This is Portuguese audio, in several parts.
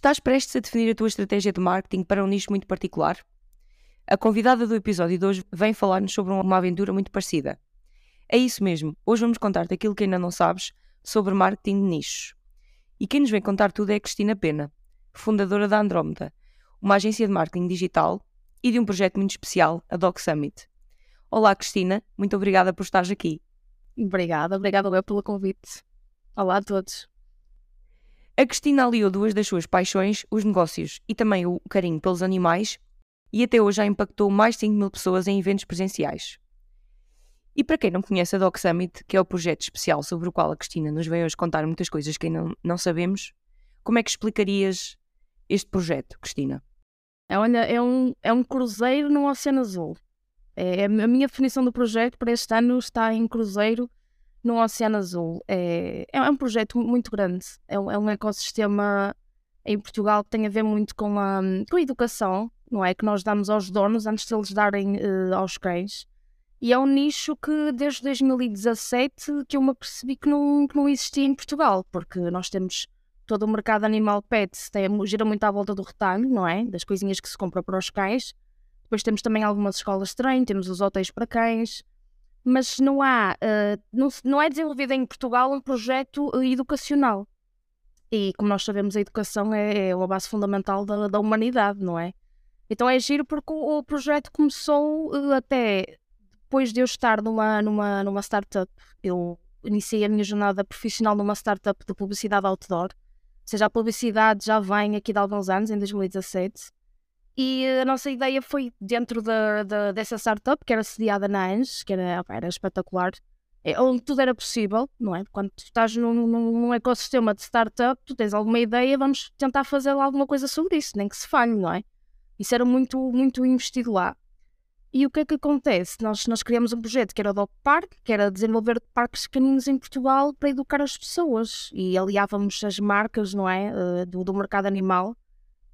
Estás prestes a definir a tua estratégia de marketing para um nicho muito particular? A convidada do episódio de hoje vem falar-nos sobre uma aventura muito parecida. É isso mesmo, hoje vamos contar-te aquilo que ainda não sabes sobre marketing de nichos. E quem nos vem contar tudo é a Cristina Pena, fundadora da Andrómeda, uma agência de marketing digital e de um projeto muito especial, a Doc Summit. Olá, Cristina, muito obrigada por estares aqui. Obrigada, obrigada eu pelo convite. Olá a todos. A Cristina aliou duas das suas paixões, os negócios e também o carinho pelos animais, e até hoje já impactou mais de 5 mil pessoas em eventos presenciais. E para quem não conhece a Doc Summit, que é o projeto especial sobre o qual a Cristina nos vem hoje contar muitas coisas que ainda não, não sabemos, como é que explicarias este projeto, Cristina? É, olha, é um, é um cruzeiro no Oceano Azul. É, a minha definição do projeto para este ano está em cruzeiro no Oceano Azul. É, é um projeto muito grande. É um, é um ecossistema em Portugal que tem a ver muito com a, com a educação, não é? Que nós damos aos donos antes de eles darem uh, aos cães. E é um nicho que desde 2017 que eu me percebi que não, que não existia em Portugal, porque nós temos todo o mercado animal pet, tem, gira muito à volta do retalho, não é? Das coisinhas que se compra para os cães. Depois temos também algumas escolas de treino, temos os hotéis para cães, mas não há, uh, não, não, é desenvolvido em Portugal um projeto uh, educacional. E como nós sabemos, a educação é, é a base fundamental da, da, humanidade, não é? Então é giro porque o, o projeto começou uh, até depois de eu estar numa, numa, numa startup, eu iniciei a minha jornada profissional numa startup de publicidade outdoor. Ou seja, a publicidade já vem aqui de alguns anos, em 2017. E a nossa ideia foi dentro da, dessa startup, que era sediada na ANS, que era, era espetacular, é, onde tudo era possível, não é? Quando tu estás num, num, ecossistema de startup, tu tens alguma ideia, vamos tentar fazer alguma coisa sobre isso, nem que se falhe, não é? Isso era muito, muito investido lá. E o que é que acontece? Nós, nós criamos um projeto que era o Dog Park, que era desenvolver parques caninos em Portugal para educar as pessoas e aliávamos as marcas, não é? Uh, do, do mercado animal.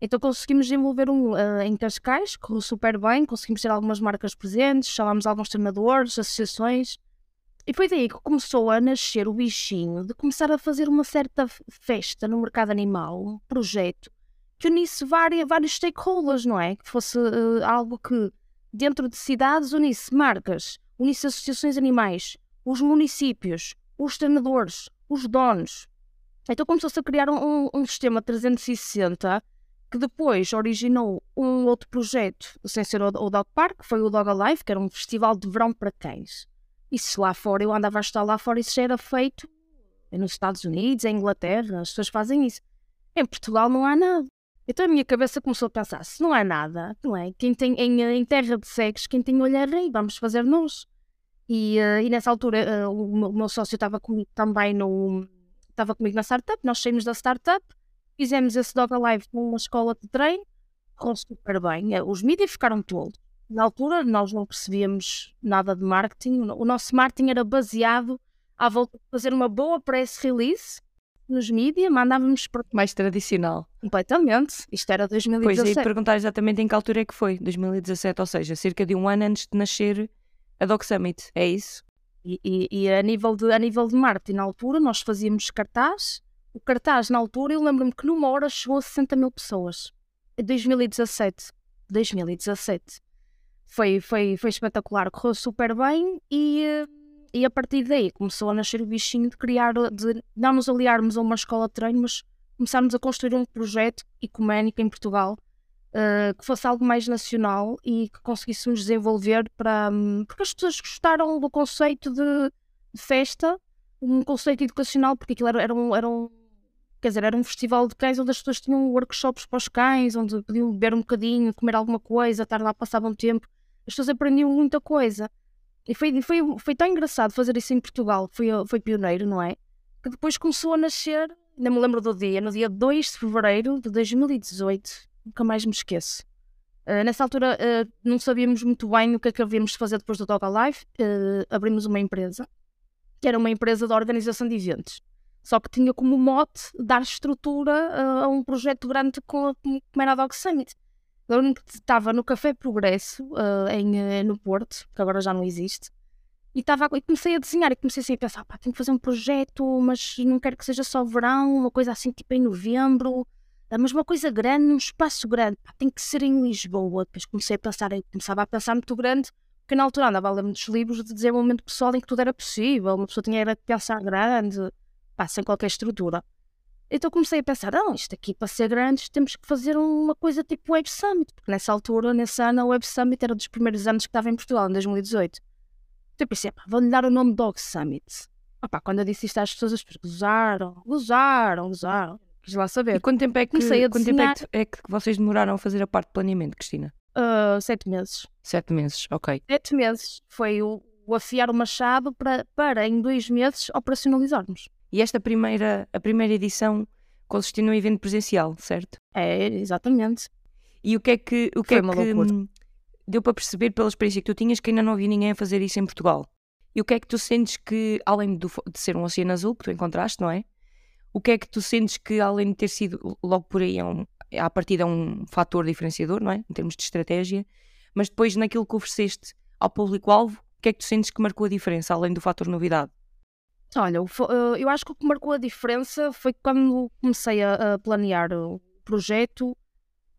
Então conseguimos desenvolver um uh, em Cascais, correu super bem, conseguimos ter algumas marcas presentes, chamámos alguns treinadores, associações. E foi daí que começou a nascer o bichinho de começar a fazer uma certa festa no mercado animal, um projeto que unisse várias, vários stakeholders, não é? Que fosse uh, algo que dentro de cidades unisse marcas, unisse associações animais, os municípios, os treinadores, os donos. Então começou-se a criar um, um, sistema 360 que depois originou um outro projeto, sem ser o, o Dog Park, que foi o Dog Alive, que era um festival de verão para cães. Isso lá fora, eu andava a estar lá fora, isso já era feito nos Estados Unidos, em Inglaterra, as pessoas fazem isso. Em Portugal não há nada. Então a minha cabeça começou a pensar: se não há nada, não é? Quem tem em, em terra de cegos, quem tem olho é rei, vamos fazer nós. E, uh, e nessa altura uh, o, meu sócio estava comigo também no. estava comigo na startup, nós saímos da startup, fizemos esse Dog Alive numa escola de treino, correu super bem. Eh, os mídias ficaram todos. Na altura nós não percebíamos nada de marketing, o nosso marketing era baseado à volta de fazer uma boa press release nos mídias, mandávamos por... Mais tradicional. Completamente. Isto era 2017. Pois, ia perguntar exatamente em que altura é que foi, 2017, ou seja, cerca de um ano antes de nascer a Doc Summit, é isso? E, e, e a, nível de, a nível de marketing, na altura, nós fazíamos cartaz. O cartaz, na altura, eu lembro-me que numa hora chegou a 60 mil pessoas. Em 2017. 2017. Foi, foi, foi espetacular, correu super bem e eh, e a partir daí começou a nascer o bichinho de criar, de não nos aliarmos a uma escola de treino, mas começarmos a construir um projeto ecuménico em Portugal uh, que fosse algo mais nacional e que conseguíssemos desenvolver para. Porque as pessoas gostaram do conceito de, de, festa, um conceito educacional, porque aquilo era, era, um, era um. Quer dizer, era um festival de cães onde as pessoas tinham workshops para os cães, onde podiam beber um bocadinho, comer alguma coisa, estar lá, passavam tempo. As pessoas aprendiam muita coisa. E foi, foi, foi tão engraçado fazer isso em Portugal, foi, foi pioneiro, não é? Que depois começou a nascer, ainda me lembro do dia, no dia 2 de fevereiro de 2018, nunca mais me esqueço. Uh, nessa altura uh, não sabíamos muito bem o que é que havíamos de fazer depois do Dog Alive. Uh, abrimos uma empresa, que era uma empresa de organização de eventos. Só que tinha como mote dar estrutura a um projeto grande como, era a Dog Summit. Que estava no Café Progresso, uh, em, uh, no Porto, que agora já não existe, e, tava, e comecei a desenhar e comecei assim a pensar, pá, tenho que fazer um projeto, mas não quero que seja só verão, uma coisa assim tipo em novembro, mas uma coisa grande, num espaço grande, pá, tem que ser em Lisboa. Depois comecei a pensar, eu começava a pensar muito grande, porque na altura andava a ler muitos livros de desenvolvimento pessoal em que tudo era possível, uma pessoa tinha de pensar grande, pá, sem qualquer estrutura. Então comecei a pensar, ah, isto aqui para ser grande temos que fazer uma coisa tipo Web Summit, porque nessa altura, nesse ano, a Web Summit era dos primeiros anos que estava em Portugal, em 2018. Então eu pensei, vou-lhe dar o nome Dog Summit. Opa, quando eu disse isto às pessoas, as pessoas gozaram, gozaram, gozaram. Quis lá saber. E quanto tempo é que, Comecei a quanto tempo é, desenhar- que, é que vocês demoraram a fazer a parte de planeamento, Cristina? Ah, sete meses. Sete meses, ok. Sete meses foi o, o afiar o machado para, para, em dois meses, operacionalizarmos. E esta primeira, a primeira edição consistiu num evento presencial, certo? É, exatamente. E o que é que, o que, Foi é que loucura. deu para perceber pela experiência que tu tinhas que ainda não havia ninguém a fazer isso em Portugal? E o que é que tu sentes que, além do de ser um oceano azul que tu encontraste, não é? O que é que tu sentes que, além de ter sido logo por aí, é um, é, à partida é um fator diferenciador, não é? Em termos de estratégia, mas depois naquilo que ofereceste ao público-alvo, o que é que tu sentes que marcou a diferença, além do fator novidade? Olha, eh, eu acho que o que marcou a diferença foi quando comecei a, planear o projeto,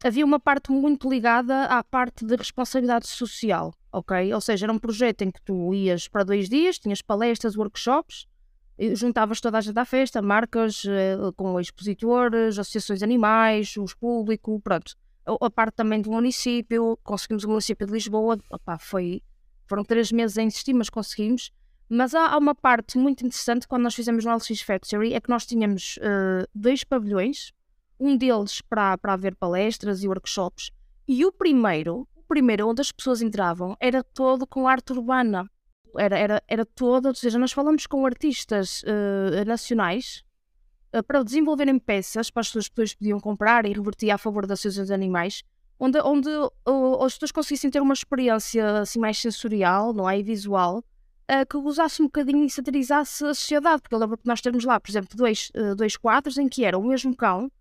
havia uma parte muito ligada à parte de responsabilidade social, ok? Ou seja, era um projeto em que tu ias para dois dias, tinhas palestras, workshops, juntavas toda a gente à festa, marcas eh, com expositores, associações de animais, os público, pronto. A parte também do município, conseguimos o município de Lisboa, opá, foi, foram três meses a insistir, mas conseguimos. Mas há, há uma parte muito interessante quando nós fizemos no LX Factory, é que nós tínhamos eh, dois pavilhões, um deles para, para haver palestras e workshops, e o primeiro, o primeiro onde as pessoas entravam, era todo com arte urbana. Era, era, era todo, ou seja, nós falamos com artistas eh, nacionais eh, para desenvolverem peças para as pessoas depois podiam comprar e revertir a favor da associação de animais, onde, onde as pessoas conseguissem ter uma experiência assim mais sensorial, não é? E visual, eh, que usasse um bocadinho e satirizasse a sociedade, porque eu lembro que nós temos lá, por exemplo, dois, eh, dois quadros em que era o mesmo cão,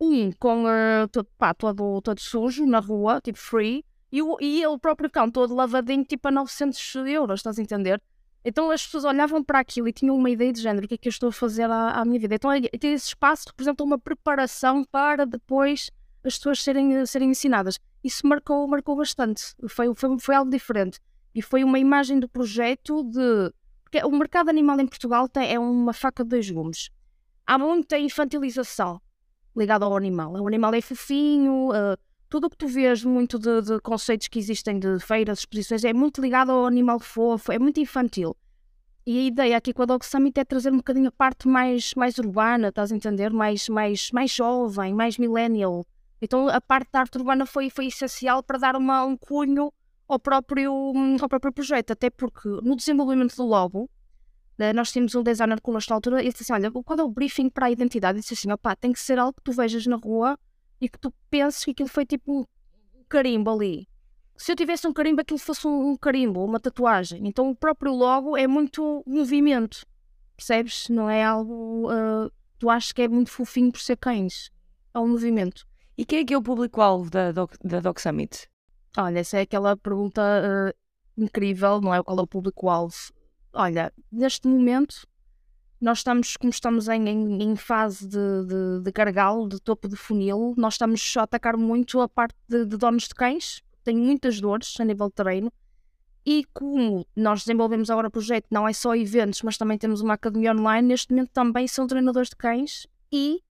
um com eh, todo, pá, todo, todo sujo na rua, tipo free, e o, e o próprio cão todo lavadinho, tipo a 900 euros, estás a entender? Então as pessoas olhavam para aquilo e tinham uma ideia de género, o que é que eu estou a fazer à, à minha vida? Então é- ter esse espaço representa uma preparação para depois as pessoas serem, serem ensinadas. Isso marcou, marcou bastante, foi, foi, foi algo diferente. E foi uma imagem do projeto de... Porque o mercado animal em Portugal tem, é uma faca de dois gumes. Há muita infantilização ligada ao animal. O animal é fofinho, eh, tudo o que tu vês muito de, de conceitos que existem de feiras, exposições, é muito ligado ao animal fofo, é muito infantil. E a ideia aqui com a Dog Summit é trazer um bocadinho a parte mais, mais urbana, estás a entender? Mais, mais, mais jovem, mais millennial. Então a parte da arte urbana foi, foi essencial para dar uma, um cunho ao próprio, ao próprio projeto, até porque no desenvolvimento do logo, eh, nós tínhamos um designer connosco na altura e disse assim, olha, qual é o briefing para a identidade? E disse assim, opá, tem que ser algo que tu vejas na rua e que tu penses que aquilo foi tipo um carimbo ali. Se eu tivesse um carimbo, aquilo fosse um, carimbo, uma tatuagem. Então o próprio logo é muito movimento, percebes? Não é algo, ah, tu achas que é muito fofinho por ser cães. É um movimento. E quem é que é o público-alvo da da Doc Summit? Olha, essa é aquela pergunta ah, incrível, não é? Qual é o público-alvo? Olha, neste momento, nós estamos, como estamos em, em, em fase de, de, de gargalo, de topo de funil, nós estamos a atacar muito a parte de, de donos de cães, têm muitas dores a nível de treino, e como nós desenvolvemos agora o projeto, não é só eventos, mas também temos uma academia online, neste momento também são treinadores de cães, e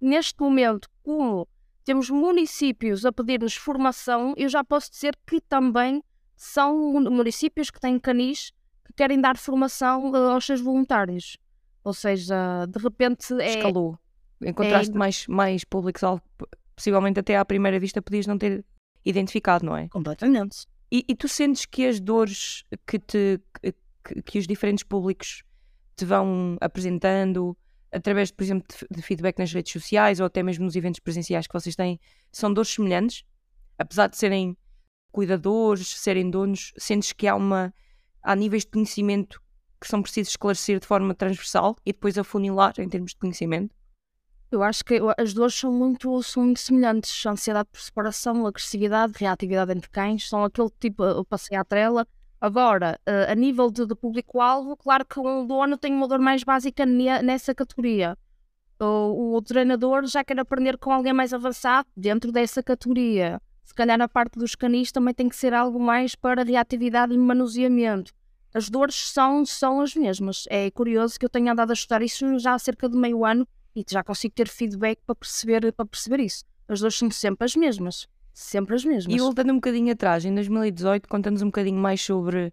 neste momento, como temos municípios a pedir-nos formação, eu já posso dizer que também são mun- municípios que têm canis que querem dar formação eh, aos seus voluntários. Ou seja, de repente é. Escalou. Encontraste mais, mais públicos-alvo, p- possivelmente até à primeira vista podias não ter identificado, não é? Completamente. E, e tu sentes que as dores que, te, que, que os diferentes públicos te vão apresentando, através, por exemplo, de, feedback nas redes sociais ou até mesmo nos eventos presenciais que vocês têm, são dores semelhantes? Apesar de serem cuidadores, serem donos, sentes que há uma há níveis de conhecimento que são precisos esclarecer de forma transversal e depois afunilar em termos de conhecimento? Eu acho que as dores são muito, são muito semelhantes. Ansiedade por separação, agressividade, reatividade entre cães, são aquele tipo, eu passei à trela. Agora, eh, a nível de, de público-alvo, claro que um dono tem uma dor mais básica ne- nessa categoria. o, o treinador já quer aprender com alguém mais avançado dentro dessa categoria. Se calhar a parte dos canis também tem que ser algo mais para reatividade e manuseamento. As dores são, são as mesmas. É curioso que eu tenha andado a estudar isso já há cerca de meio ano e já consigo ter feedback para perceber, para perceber isso. As dores são sempre as mesmas. Sempre as mesmas. E voltando um bocadinho atrás, em 2018, conta-nos um bocadinho mais sobre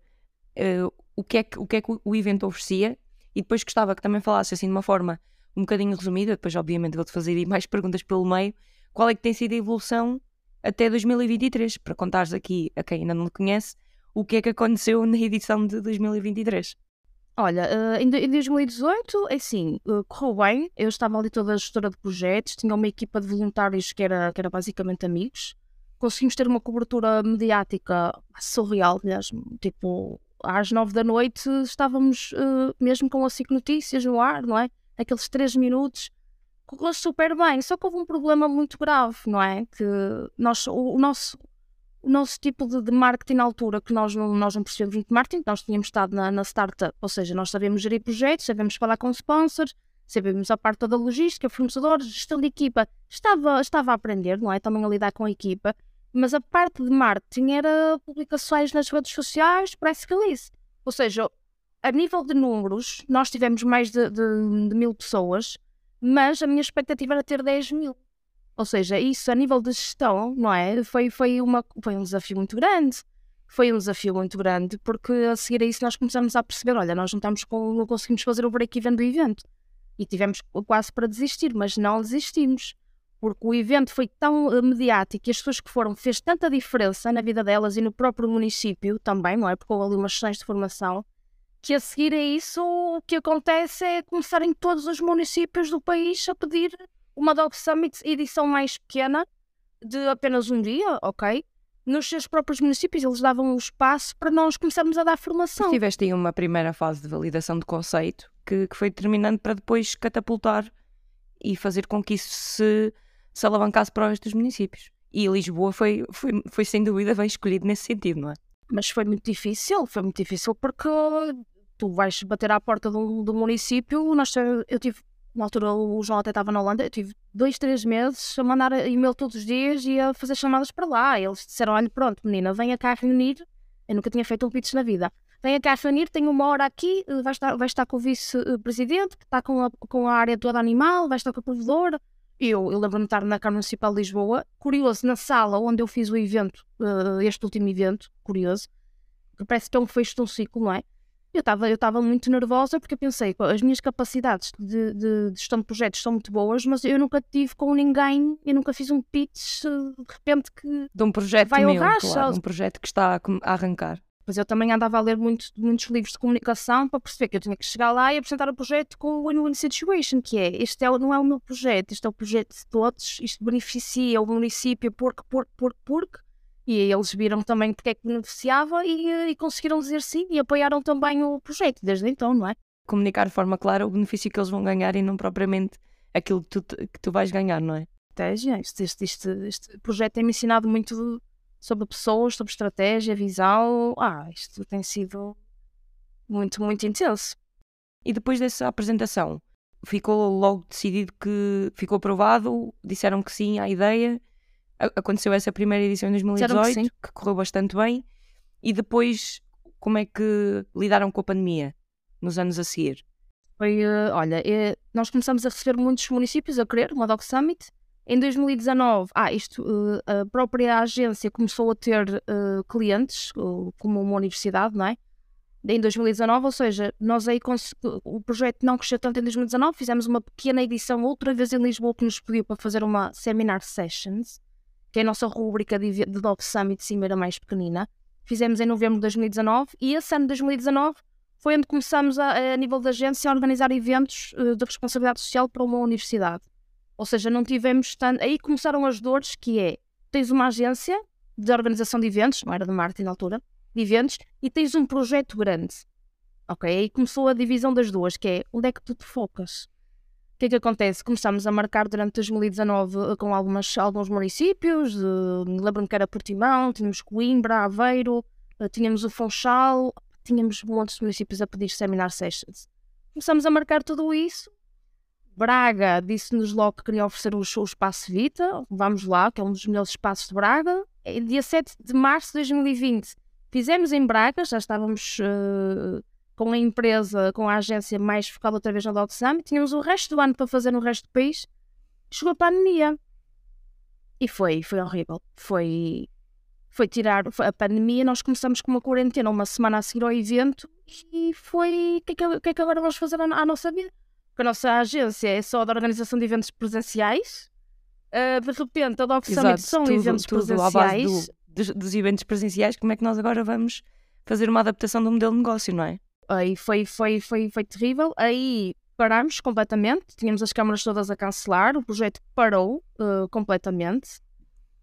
uh, o, que é que, o que é que o evento oferecia e depois gostava que também falasse assim de uma forma um bocadinho resumida, depois obviamente vou-te fazer mais perguntas pelo meio, qual é que tem sido a evolução até 2023, para contares aqui a quem ainda não conhece o que é que aconteceu na edição de 2023. Olha, uh, em, 2018, é assim, uh, correu bem. Eu estava ali toda a gestora de projetos, tinha uma equipa de voluntários que era, que era basicamente amigos. Conseguimos ter uma cobertura mediática surreal, mesmo. Tipo, às nove da noite estávamos uh, mesmo com a SIC Notícias no ar, não é? Aqueles três minutos. Correu super bem, só que houve um problema muito grave, não é? Que nós, o, o nosso o nosso tipo de, de, marketing na altura, que nós não, nós não percebemos muito marketing, nós tínhamos estado na, na startup, ou seja, nós sabemos gerir projetos, sabemos falar com sponsors, sabemos a parte da logística, fornecedores, gestão de equipa, estava, estava a aprender, não é? Também a lidar com a equipa, mas a parte de marketing era publicações nas redes sociais, press release. Ou seja, a nível de números, nós tivemos mais de, de, de mil pessoas, mas a minha expectativa era ter 10 mil. Ou seja, isso a nível de gestão, não é? Foi, foi, uma, foi um desafio muito grande. Foi um desafio muito grande, porque a seguir a isso nós começamos a perceber: olha, nós não, estamos com, não conseguimos fazer o break-even do evento. E tivemos quase para desistir, mas não desistimos. Porque o evento foi tão uh, mediático e as pessoas que foram fez tanta diferença na vida delas e no próprio município também, não é? Porque houve ali umas sessões de formação, que a seguir a isso o que acontece é começarem todos os municípios do país a pedir uma Dog Summit edição mais pequena, de apenas um dia, ok? Nos seus próprios municípios, eles davam o espaço para nós começarmos a dar formação. Tiveste aí uma primeira fase de validação de conceito que, que foi determinante para depois catapultar e fazer com que isso se, se alavancasse para o resto dos municípios. E Lisboa foi, foi, foi sem dúvida bem escolhido nesse sentido, não é? Mas foi muito difícil, foi muito difícil porque tu vais bater à porta do, do município. Nós, eu tive na altura o João até estava na Holanda, eu tive dois, três meses a mandar e-mail todos os dias e a fazer chamadas para lá. Eles disseram: olha, pronto, menina, venha cá reunir. Eu nunca tinha feito um pitch na vida. Venha cá reunir, tenho uma hora aqui, vai estar, vai estar com o vice-presidente, está com a, com a área toda animal, vai estar com o provedor. Eu, eu lembro-me de estar na Câmara Municipal de Lisboa, curioso, na sala onde eu fiz o evento, uh, este último evento, curioso, que parece que um fecho de um ciclo, não é? Eu estava eu muito nervosa porque eu pensei, as minhas capacidades de, de, de, gestão de projetos são muito boas, mas eu nunca tive com ninguém, eu nunca fiz um pitch de repente que de um projeto vai meu, ao claro, um projeto que está a arrancar. Mas eu também andava a ler muito, muitos livros de comunicação para perceber que eu tinha que chegar lá e apresentar o projeto com o win-win situation, que é, este é, não é o meu projeto, este é o projeto de todos, isto beneficia o município porque, porque, porque, porque, e eles viram também porque é que beneficiava e, eh, e, conseguiram dizer sim e apoiaram também o projeto desde então, não é? Comunicar de forma clara o benefício que eles vão ganhar e não propriamente aquilo que tu, que tu vais ganhar, não é? Este, este, este, este projeto tem-me ensinado muito sobre pessoas, sobre estratégia, visão. Ah, isto tem sido muito, muito intenso. E depois dessa apresentação, ficou logo decidido que ficou aprovado? Disseram que sim à ideia? aconteceu essa primeira edição em 2018, que, que, correu bastante bem, e depois como é que lidaram com a pandemia nos anos a seguir? Foi, uh, olha, é, nós começamos a receber muitos municípios a querer uma Doc Summit. Em 2019, ah, isto, uh, a própria agência começou a ter uh, clientes, como uma universidade, não é? Em 2019, ou seja, nós aí o projeto não cresceu tanto em 2019, fizemos uma pequena edição outra vez em Lisboa que nos pediu para fazer uma seminar sessions que é a nossa rúbrica de, de Dog Summit Cimeira mais pequenina. Fizemos em novembro de 2019 e esse ano de 2019 foi onde começamos a, a nível da agência a organizar eventos uh, de responsabilidade social para uma universidade. Ou seja, não tivemos tanto. Aí começaram as dores, que é tens uma agência de organização de eventos, não era de marketing na altura, de eventos, e tens um projeto grande. Ok? Aí começou a divisão das duas, que é onde é que tu te focas? O que é que acontece? Começámos a marcar durante 2019 eh, com algumas, alguns municípios, lembro-me que era Portimão, tínhamos Coimbra, Aveiro, uh, tínhamos o Funchal, tínhamos de municípios a pedir seminar sessions. Começámos a marcar tudo isso, Braga disse-nos logo que queria oferecer o, o Espaço Vita, vamos lá, que é um dos melhores espaços de Braga. E dia 7 de março de 2020 fizemos em Braga, já estávamos uh, com a empresa, com a agência mais focada outra vez na Dog Summit, tínhamos o resto do ano para fazer no resto do país, chegou a pandemia. E foi, foi horrível. Foi, foi tirar foi a pandemia, nós começamos com uma quarentena uma semana a seguir ao evento e foi, o que, é que, que, é que agora vamos fazer à, à nossa vida? Porque a nossa agência é só da organização de eventos presenciais, uh, de repente a Dog Summit são tudo, eventos tudo presenciais. Do, dos, dos eventos presenciais, como é que nós agora vamos fazer uma adaptação do modelo de negócio, não é? Aí foi, foi, foi, foi terrível. Aí parámos completamente, tínhamos as câmaras todas a cancelar, o projeto parou uh, completamente.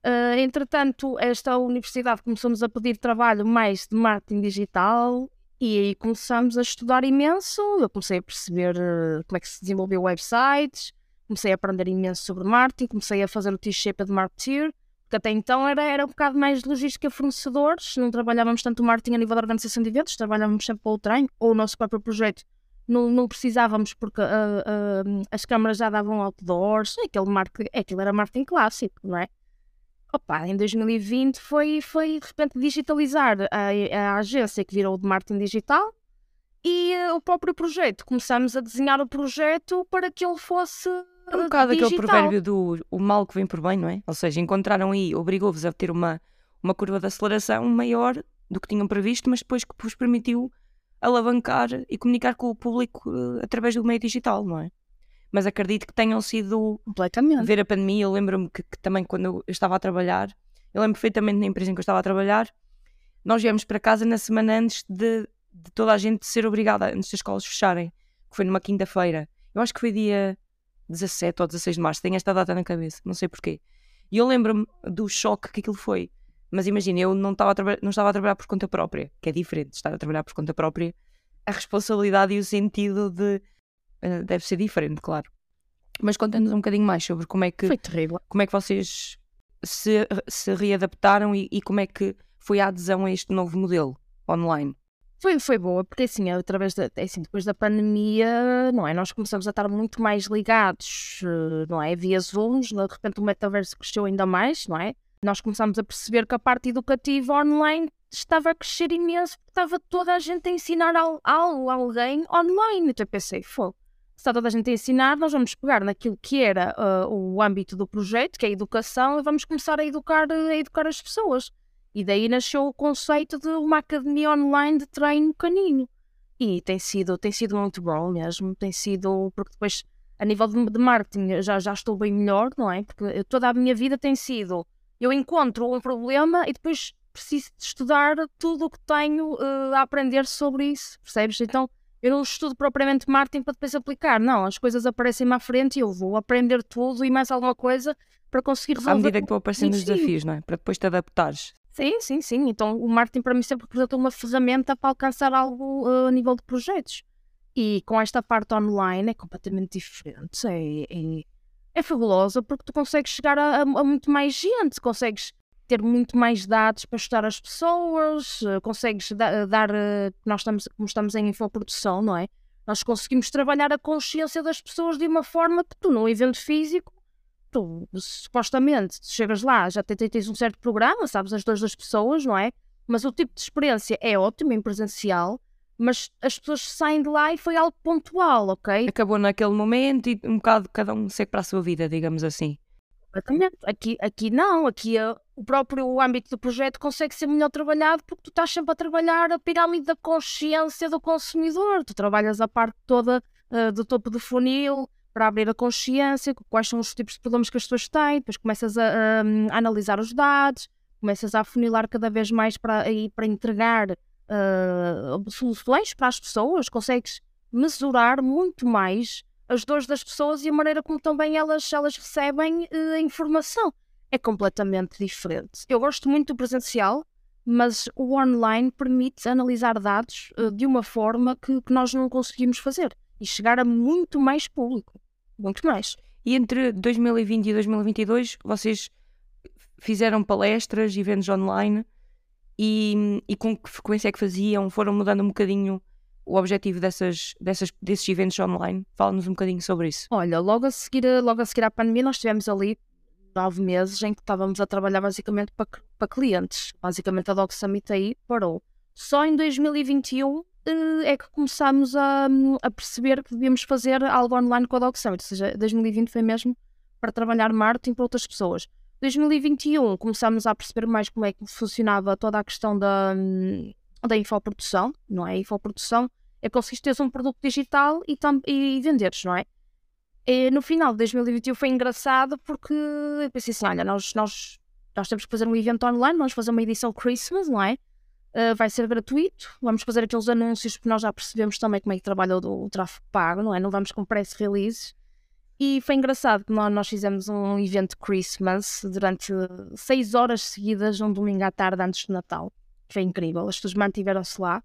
Uh, entretanto, esta universidade começou-nos a pedir trabalho mais de marketing digital e aí começamos a estudar imenso. Eu comecei a perceber uh, como é que se desenvolveu websites, comecei a aprender imenso sobre marketing, comecei a fazer o T-shape de marketeer, porque até então era, era um bocado mais logística fornecedores, não trabalhávamos tanto o marketing a nível da organização de eventos, trabalhávamos sempre para o trem ou o nosso próprio projeto não, não precisávamos porque uh, uh, as câmaras já davam outdoors, aquele marketing, aquilo era marketing clássico, não é? Opa, em 2020 foi, foi de repente digitalizar a, a agência que virou de marketing digital e uh, o próprio projeto. Começamos a desenhar o projeto para que ele fosse. É um bocado digital. aquele provérbio do o mal que vem por bem, não é? Ou seja, encontraram aí, obrigou-vos a ter uma, uma curva de aceleração maior do que tinham previsto, mas depois que vos permitiu alavancar e comunicar com o público uh, através do meio digital, não é? Mas acredito que tenham sido. Completamente. Ver a pandemia, eu lembro-me que, que, também quando eu estava a trabalhar, eu lembro perfeitamente na empresa em que eu estava a trabalhar, nós viemos para casa na semana antes de, de toda a gente ser obrigada, antes das escolas fecharem, que foi numa quinta-feira. Eu acho que foi dia 17 ou 16 de março, tenho esta data na cabeça, não sei porquê. E eu lembro-me do choque que aquilo foi. Mas imagina, eu não estava, a não estava a trabalhar por conta própria, que é diferente de estar a trabalhar por conta própria. A responsabilidade e o sentido de. Uh, deve ser diferente, claro. Mas conta-nos um bocadinho mais sobre como é que. Foi terrível. Como é que vocês se, se readaptaram e, e como é que foi a adesão a este novo modelo online? Foi, foi boa, porque assim, através da, é assim, depois da pandemia, não é? Nós começamos a estar muito mais ligados, eh, não é? Via Zooms, de repente o metaverso cresceu ainda mais, não é? nós começámos a perceber que a parte educativa online estava a crescer imenso, porque estava toda a gente a ensinar algo a alguém online. Então eu pensei, fogo, está toda a gente a ensinar, nós vamos pegar naquilo que era uh, o âmbito do projeto, que é a educação, e vamos começar a educar, a educar as pessoas. E daí nasceu o conceito de uma academia online de treino canino. E tem sido, tem sido muito bom mesmo, tem sido, porque depois, a nível de, de marketing, já, já estou bem melhor, não é? Porque toda a minha vida tem sido eu encontro um problema e depois preciso de estudar tudo o que tenho uh, a aprender sobre isso, percebes? Então eu não estudo propriamente marketing para depois aplicar, não, as coisas aparecem-me à frente e eu vou aprender tudo e mais alguma coisa para conseguir resolver. À medida que vão aparecendo os desafios, não é? Para depois te adaptares. Sim, sim, sim. Então o marketing para mim sempre representa uma ferramenta para alcançar algo uh, a nível de projetos. E com esta parte online é completamente diferente. É, é é fabulosa porque tu consegues chegar a, a, a muito mais gente, consegues ter muito mais dados para estudar as pessoas, eh, consegues da, dar, eh, nós estamos, como estamos em infoprodução, não é? Nós conseguimos trabalhar a consciência das pessoas de uma forma que tu, num evento físico, tu, supostamente, chegas lá, já tens um certo programa, sabes as dores das pessoas, não é? Mas o tipo de experiência é ótimo em presencial, mas as pessoas saem de lá e foi algo pontual, ok? Acabou naquele momento e um bocado cada um segue para a sua vida, digamos assim. Exatamente. Aqui, aqui não, aqui uh, o próprio âmbito do projeto consegue ser melhor trabalhado porque tu estás sempre a trabalhar a pirâmide da consciência do consumidor. Tu trabalhas a parte toda uh, do topo do funil para abrir a consciência, quais são os tipos de problemas que as pessoas têm, depois começas a, a, a analisar os dados, começas a afunilar cada vez mais para, para entregar uh, soluções para as pessoas, consegues mesurar muito mais as dores das pessoas e a maneira como também elas, elas recebem uh, a informação. É completamente diferente. Eu gosto muito do presencial, mas o online permite analisar dados uh, de uma forma que, que nós não conseguimos fazer e chegar a muito mais público. Muito mais. E entre 2020 e 2022, vocês fizeram palestras, eventos online e, e com que frequência é que faziam? Foram mudando um bocadinho o objetivo dessas, dessas, desses eventos online? Fala-nos um bocadinho sobre isso. Olha, logo a seguir, logo a seguir à pandemia, nós tivemos ali nove meses em que estávamos a trabalhar basicamente para, para clientes. Basicamente a Dog Summit aí parou. Só em 2021 eh, é que começámos a, a, perceber que devíamos fazer algo online com a Dog Summit. Ou seja, 2020 foi mesmo para trabalhar marketing para outras pessoas. 2021 começámos a perceber mais como é que funcionava toda a questão da, da infoprodução, não é? A infoprodução é conseguir ter um produto digital e, e venderes, não é? E no final de 2021 foi engraçado porque eu pensei assim: olha, nós, nós, nós temos que fazer um evento online, vamos fazer uma edição Christmas, não é? Uh, vai ser gratuito, vamos fazer aqueles anúncios porque nós já percebemos também como é que trabalha o, o tráfego pago, não é? Não vamos com press releases. E foi engraçado que nós, nós fizemos um evento Christmas durante seis horas seguidas, um domingo à tarde antes do Natal. Foi incrível, as pessoas mantiveram-se lá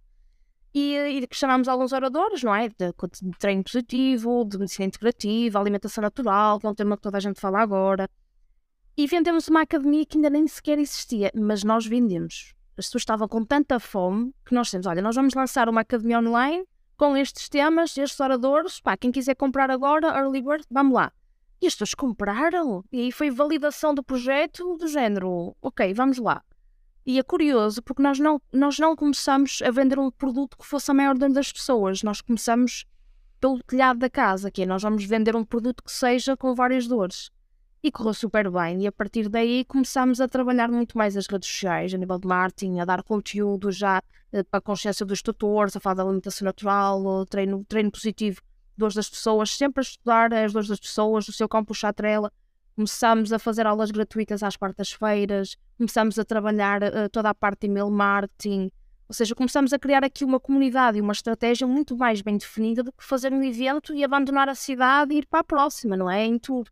e, e chamámos alguns oradores, não é? De, de, treino positivo, de medicina integrativa, alimentação natural, que é um tema que toda a gente fala agora. E vendemos uma academia que ainda nem sequer existia, mas nós vendemos. As pessoas estavam com tanta fome que nós temos, olha, nós vamos lançar uma academia online com estes temas, estes oradores, pá, quem quiser comprar agora, early bird, vamos lá. E as pessoas compraram, e aí foi validação do projeto do género, ok, vamos lá. E é curioso porque nós não, nós não começamos a vender um produto que fosse a maior das pessoas. Nós começamos pelo telhado da casa, que é nós vamos vender um produto que seja com várias dores. E correu super bem. E a partir daí começamos a trabalhar muito mais as redes sociais, a nível de marketing, a dar conteúdo já eh, para a consciência dos tutores, a falar da alimentação natural, treino, treino positivo, dores das pessoas, sempre a estudar as dores das pessoas, o seu campo puxar trela Começámos a fazer aulas gratuitas às quartas-feiras, começámos a trabalhar uh, toda a parte de email marketing, ou seja, começámos a criar aqui uma comunidade e uma estratégia muito mais bem definida do que fazer um evento e abandonar a cidade e ir para a próxima, não é? Em tudo.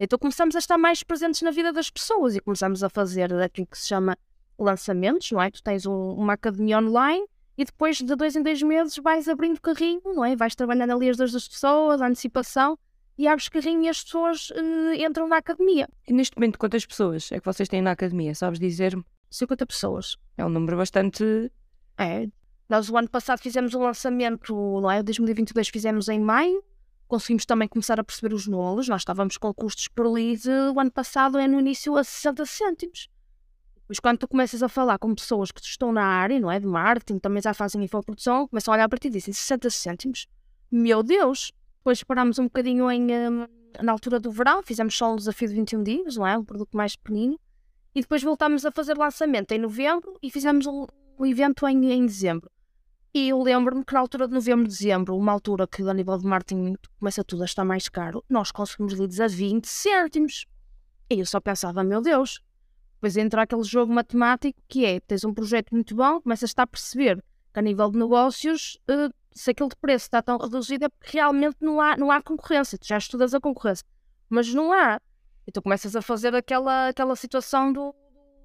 Então começamos a estar mais presentes na vida das pessoas e começamos a fazer aquilo que se chama lançamentos, não é? Tu tens um, uma academia online e depois de dois em dois meses vais abrindo carrinho, não é? Vais trabalhando ali as dores das pessoas, a antecipação e abres carrinho e as pessoas uh, entram na academia. E neste momento, quantas pessoas é que vocês têm na academia? Sabes dizer-me? 50 pessoas. É um número bastante. É. Nós o ano passado fizemos um lançamento, não é? 2022 fizemos em maio. Conseguimos também começar a perceber os números. Nós estávamos com custos por lead o ano passado, é no início a 60 cêntimos. Depois, quando tu começas a falar com pessoas que estão na área, não é? De marketing, também já fazem infoprodução, começam a olhar para ti e dizem 60 cêntimos. Meu Deus! Depois parámos um bocadinho em, um, na altura do verão, fizemos só um desafio de 21 dias, não é? Um produto mais pequenino. E depois voltámos a fazer lançamento em novembro e fizemos um, um evento em, em dezembro. E eu lembro-me que na altura de novembro, dezembro, uma altura que a nível de marketing começa tudo a estar mais caro, nós conseguimos leads a 20 cêntimos. E eu só pensava, meu Deus. Depois entra aquele jogo matemático que é, tens um projeto muito bom, começas a a perceber que a nível de negócios uh, se aquele preço está tão reduzido é porque realmente não há, não há concorrência. Tu já estudas a concorrência, mas não há. E tu começas a fazer aquela, aquela situação do,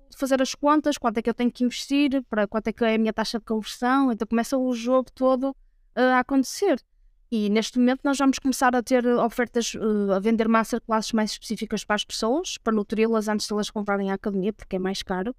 de fazer as contas, quanto é que eu tenho que investir, para quanto é que é a minha taxa de conversão. Então começa o jogo todo uh, a acontecer. E neste momento nós vamos começar a ter ofertas, uh, a vender masterclasses mais específicas para as pessoas, para nutri-las antes de elas comprarem a academia, porque é mais caro.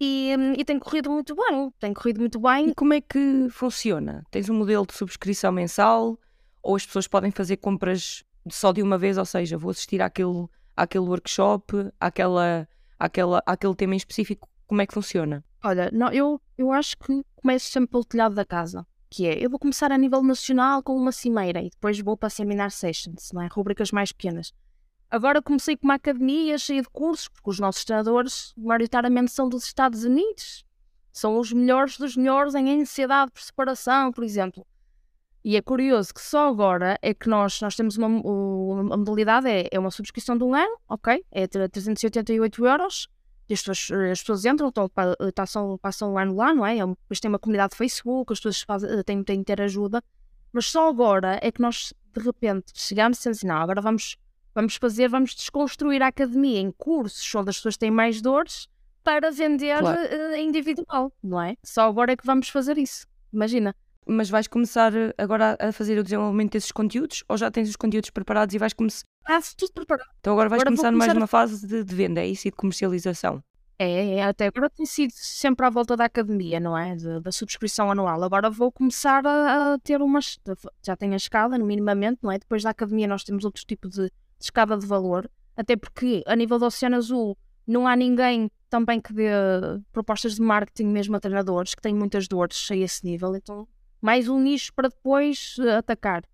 E, e, tem corrido muito bem, tem corrido muito bem. E como é que funciona? Tens um modelo de subscrição mensal ou as pessoas podem fazer compras só de uma vez, ou seja, vou assistir àquele, àquele workshop, àquela, àquela, àquele tema em específico, como é que funciona? Olha, não, eu, eu acho que começo sempre pelo telhado da casa, que é, eu vou começar a nível nacional com uma cimeira e depois vou para seminar sessions, não é? rubricas mais pequenas. Agora comecei com uma academia cheia de cursos, porque os nossos treinadores, maioritariamente, são dos Estados Unidos. São os melhores dos melhores em ansiedade por separação, por exemplo. E é curioso que só agora é que nós, nós temos uma, uma modalidade, é, é uma subscrição de um ano, ok? É 388 euros. As pessoas, as pessoas entram, então, passam, passam um ano lá, não é? é depois tem uma comunidade de Facebook, as pessoas fazem, têm, têm ter ajuda. Mas só agora é que nós, de repente, chegamos e dizemos, não, agora vamos Vamos fazer, vamos desconstruir a academia em cursos onde as pessoas têm mais dores para vender claro. uh, individual, não é? Só agora é que vamos fazer isso. Imagina. Mas vais começar eh, agora a fazer o desenvolvimento desses conteúdos ou já tens os conteúdos preparados e vais começar. Ah, tudo preparado. Então agora vais agora começar, começar mais a... uma fase de, de, venda, é isso? E de comercialização. É, é, até agora tem sido sempre à volta da academia, não é? De, da subscrição anual. Agora vou começar a, a, ter umas. Já tenho a escala, minimamente, não é? Depois da academia nós temos outro tipo de, de escala de valor. Até porque a nível do Oceano Azul não há ninguém também que dê propostas de marketing mesmo a treinadores, que têm muitas dores a esse nível. Então, mais um nicho para depois uh, atacar.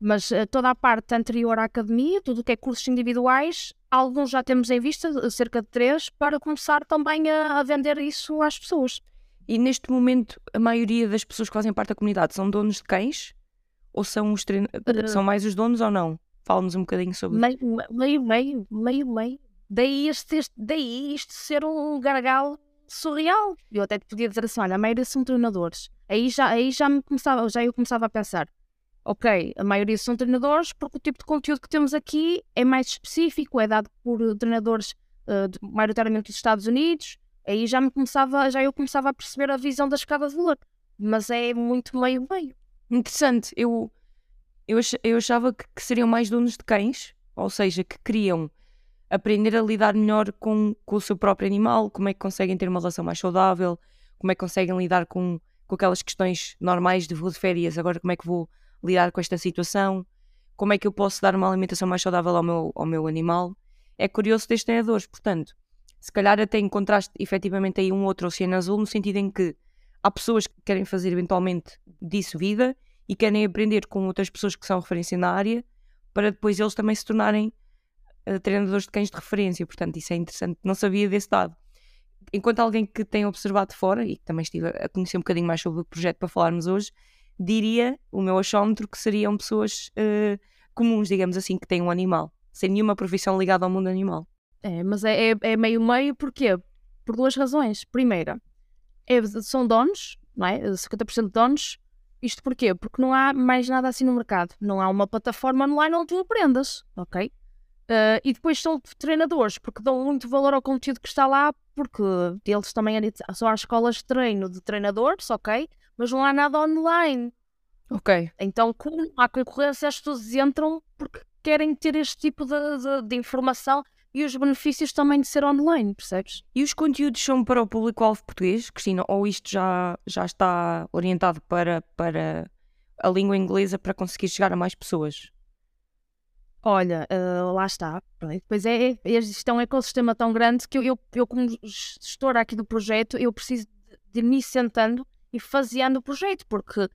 Mas uh, toda a parte anterior à academia, tudo o que é cursos individuais, alguns já temos em vista, cerca de três, para começar também a, a vender isso às pessoas. E neste momento, a maioria das pessoas que fazem parte da comunidade são donos de cães? Ou são, os trein... uh, são mais os donos ou não? Fala-nos um bocadinho sobre meio, meio, meio, meio, meio. Daí, este, este, daí isto ser um gargalo surreal. Eu até te podia dizer assim: olha, a maioria são treinadores. Aí já, aí já, me começava, já eu começava a pensar: ok, a maioria são treinadores, porque o tipo de conteúdo que temos aqui é mais específico, é dado por treinadores uh, maioritariamente dos Estados Unidos. Aí já me começava, já eu começava a perceber a visão da escada de valor. Mas é muito meio-meio. Interessante. Eu, eu, eu achava que, que seriam mais donos de cães, ou seja, que queriam aprender a lidar melhor com, com o seu próprio animal, como é que conseguem ter uma relação mais saudável, como é que conseguem lidar com, com aquelas questões normais de vou de férias, agora como é que vou lidar com esta situação, como é que eu posso dar uma alimentação mais saudável ao meu, ao meu animal. É curioso destes treinadores, portanto, se calhar até encontraste efetivamente aí um outro oceano azul, no sentido em que há pessoas que querem fazer eventualmente disso vida e querem aprender com outras pessoas que são referência na área para depois eles também se tornarem uh, treinadores de cães de referência. Portanto, isso é interessante. Não sabia desse dado. Enquanto alguém que tem observado de fora e que também estive a conhecer um bocadinho mais sobre o projeto para falarmos hoje, diria, o meu achómetro, que seriam pessoas uh, comuns, digamos assim, que têm um animal, sem nenhuma profissão ligada ao mundo animal. É, mas é, é, é meio-meio porquê? Por duas razões. Primeira, é, são donos, não é? 50% donos. Isto porquê? Porque não há mais nada assim no mercado. Não há uma plataforma online onde tu aprendas, ok? Uh, e depois são treinadores, porque dão muito valor ao conteúdo que está lá, porque eles também são as escolas de treino de treinadores, ok? Mas não há nada online. Ok. Então, como há concorrência, as pessoas entram porque querem ter este tipo de, de, de informação e os benefícios também de ser online, percebes? E os conteúdos são para o público-alvo português, Cristina? Ou isto já, já está orientado para, para a língua inglesa para conseguir chegar a mais pessoas? Olha, uh, lá está. Depois é, é, isto é um ecossistema tão grande que eu, eu, eu, como gestora aqui do projeto, eu preciso de, de me sentando e faseando o projeto, porque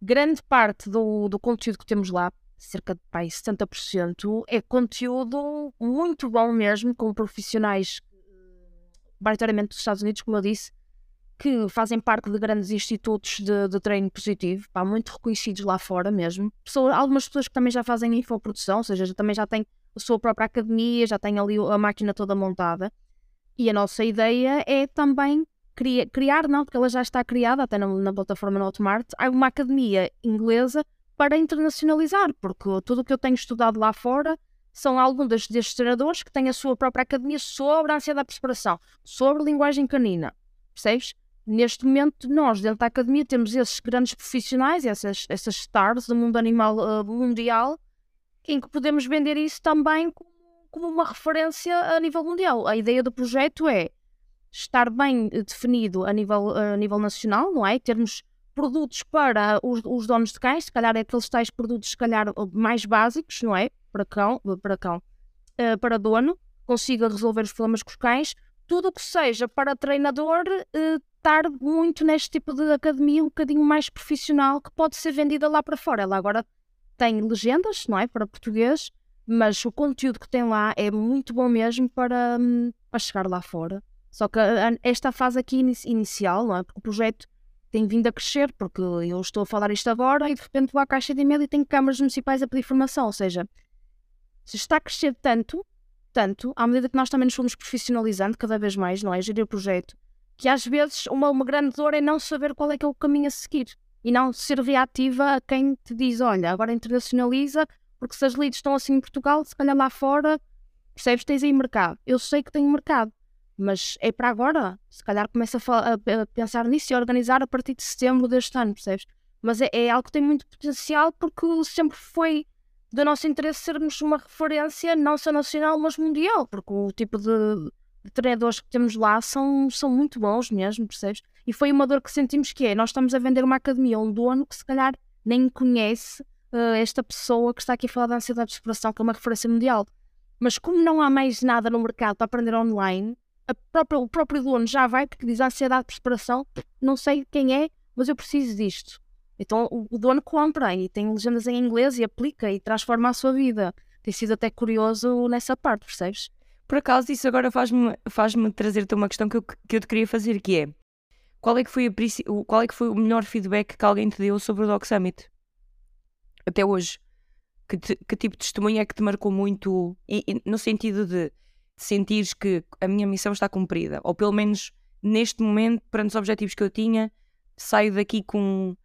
grande parte do, do conteúdo que temos lá, cerca de pai, 70%, é conteúdo muito bom mesmo, com profissionais, maioritariamente dos Estados Unidos, como eu disse, que fazem parte de grandes institutos de, de treino positivo, pá, muito reconhecidos lá fora mesmo. Algumas pessoas que também já fazem infoprodução, ou seja, também já têm a sua própria academia, já têm ali a máquina toda montada. E a nossa ideia é também criar, criar não, porque ela já está criada até na, na plataforma no Hotmart, há uma academia inglesa para internacionalizar, porque tudo o que eu tenho estudado lá fora são alguns destes treinadores que têm a sua própria academia sobre a ansiedade da preparação, sobre linguagem canina, percebes? Neste momento, nós, dentro da academia, temos esses grandes profissionais, essas, essas stars do mundo animal uh, mundial, em que podemos vender isso também como, como, uma referência a nível mundial. A ideia do projeto é estar bem definido a nível, a nível nacional, não é? Termos produtos para os, os donos de cães, se calhar é aqueles tais produtos, se calhar, mais básicos, não é? Para cão, para cão, uh, para dono, consiga resolver os problemas com os cães. Tudo o que seja para treinador, uh, estar muito neste tipo de academia um bocadinho mais profissional que pode ser vendida lá para fora. Ela agora tem legendas, não é? Para português, mas o conteúdo que tem lá é muito bom mesmo para, hum, para chegar lá fora. Só que esta fase aqui inicial, não é? Porque o projeto tem vindo a crescer, porque eu estou a falar isto agora e de repente vou à caixa de e-mail e tenho câmaras municipais a pedir informação. Ou seja, se está a crescer tanto, tanto, à medida que nós também nos fomos profissionalizando cada vez mais, não é? Gerir o projeto, que às vezes uma, uma grande dor é não saber qual é que é o caminho a seguir e não ser reativa a quem te diz, olha, agora internacionaliza, porque se as leads estão assim em Portugal, se calhar lá fora, percebes, tens aí mercado. Eu sei que tenho mercado, mas é para agora. Se calhar começa a, a, pensar nisso e a organizar a partir de setembro deste ano, percebes? Mas é, é algo que tem muito potencial porque sempre foi do nosso interesse sermos uma referência não só nacional, mas mundial, porque o tipo de de treinadores que temos lá são, são muito bons mesmo, percebes? E foi uma dor que sentimos que é, nós estamos a vender uma academia a um dono que se calhar nem conhece uh, esta pessoa que está aqui a falar da ansiedade de separação, que é uma referência mundial. Mas como não há mais nada no mercado para aprender online, própria, o próprio dono já vai porque diz ansiedade de separação, não sei quem é, mas eu preciso disto. Então o, o dono compra e tem legendas em inglês e aplica e transforma a sua vida. Tem sido até curioso nessa parte, percebes? Por acaso, isso agora faz-me faz trazer-te uma questão que eu, que eu te queria fazer, que é qual é que, foi a, qual é que foi o melhor feedback que alguém te deu sobre o Doc Summit? Até hoje. Que, te, que tipo de testemunho é que te marcou muito e, e, no sentido de sentires que a minha missão está cumprida? Ou pelo menos neste momento, perante os objetivos que eu tinha, saio daqui com,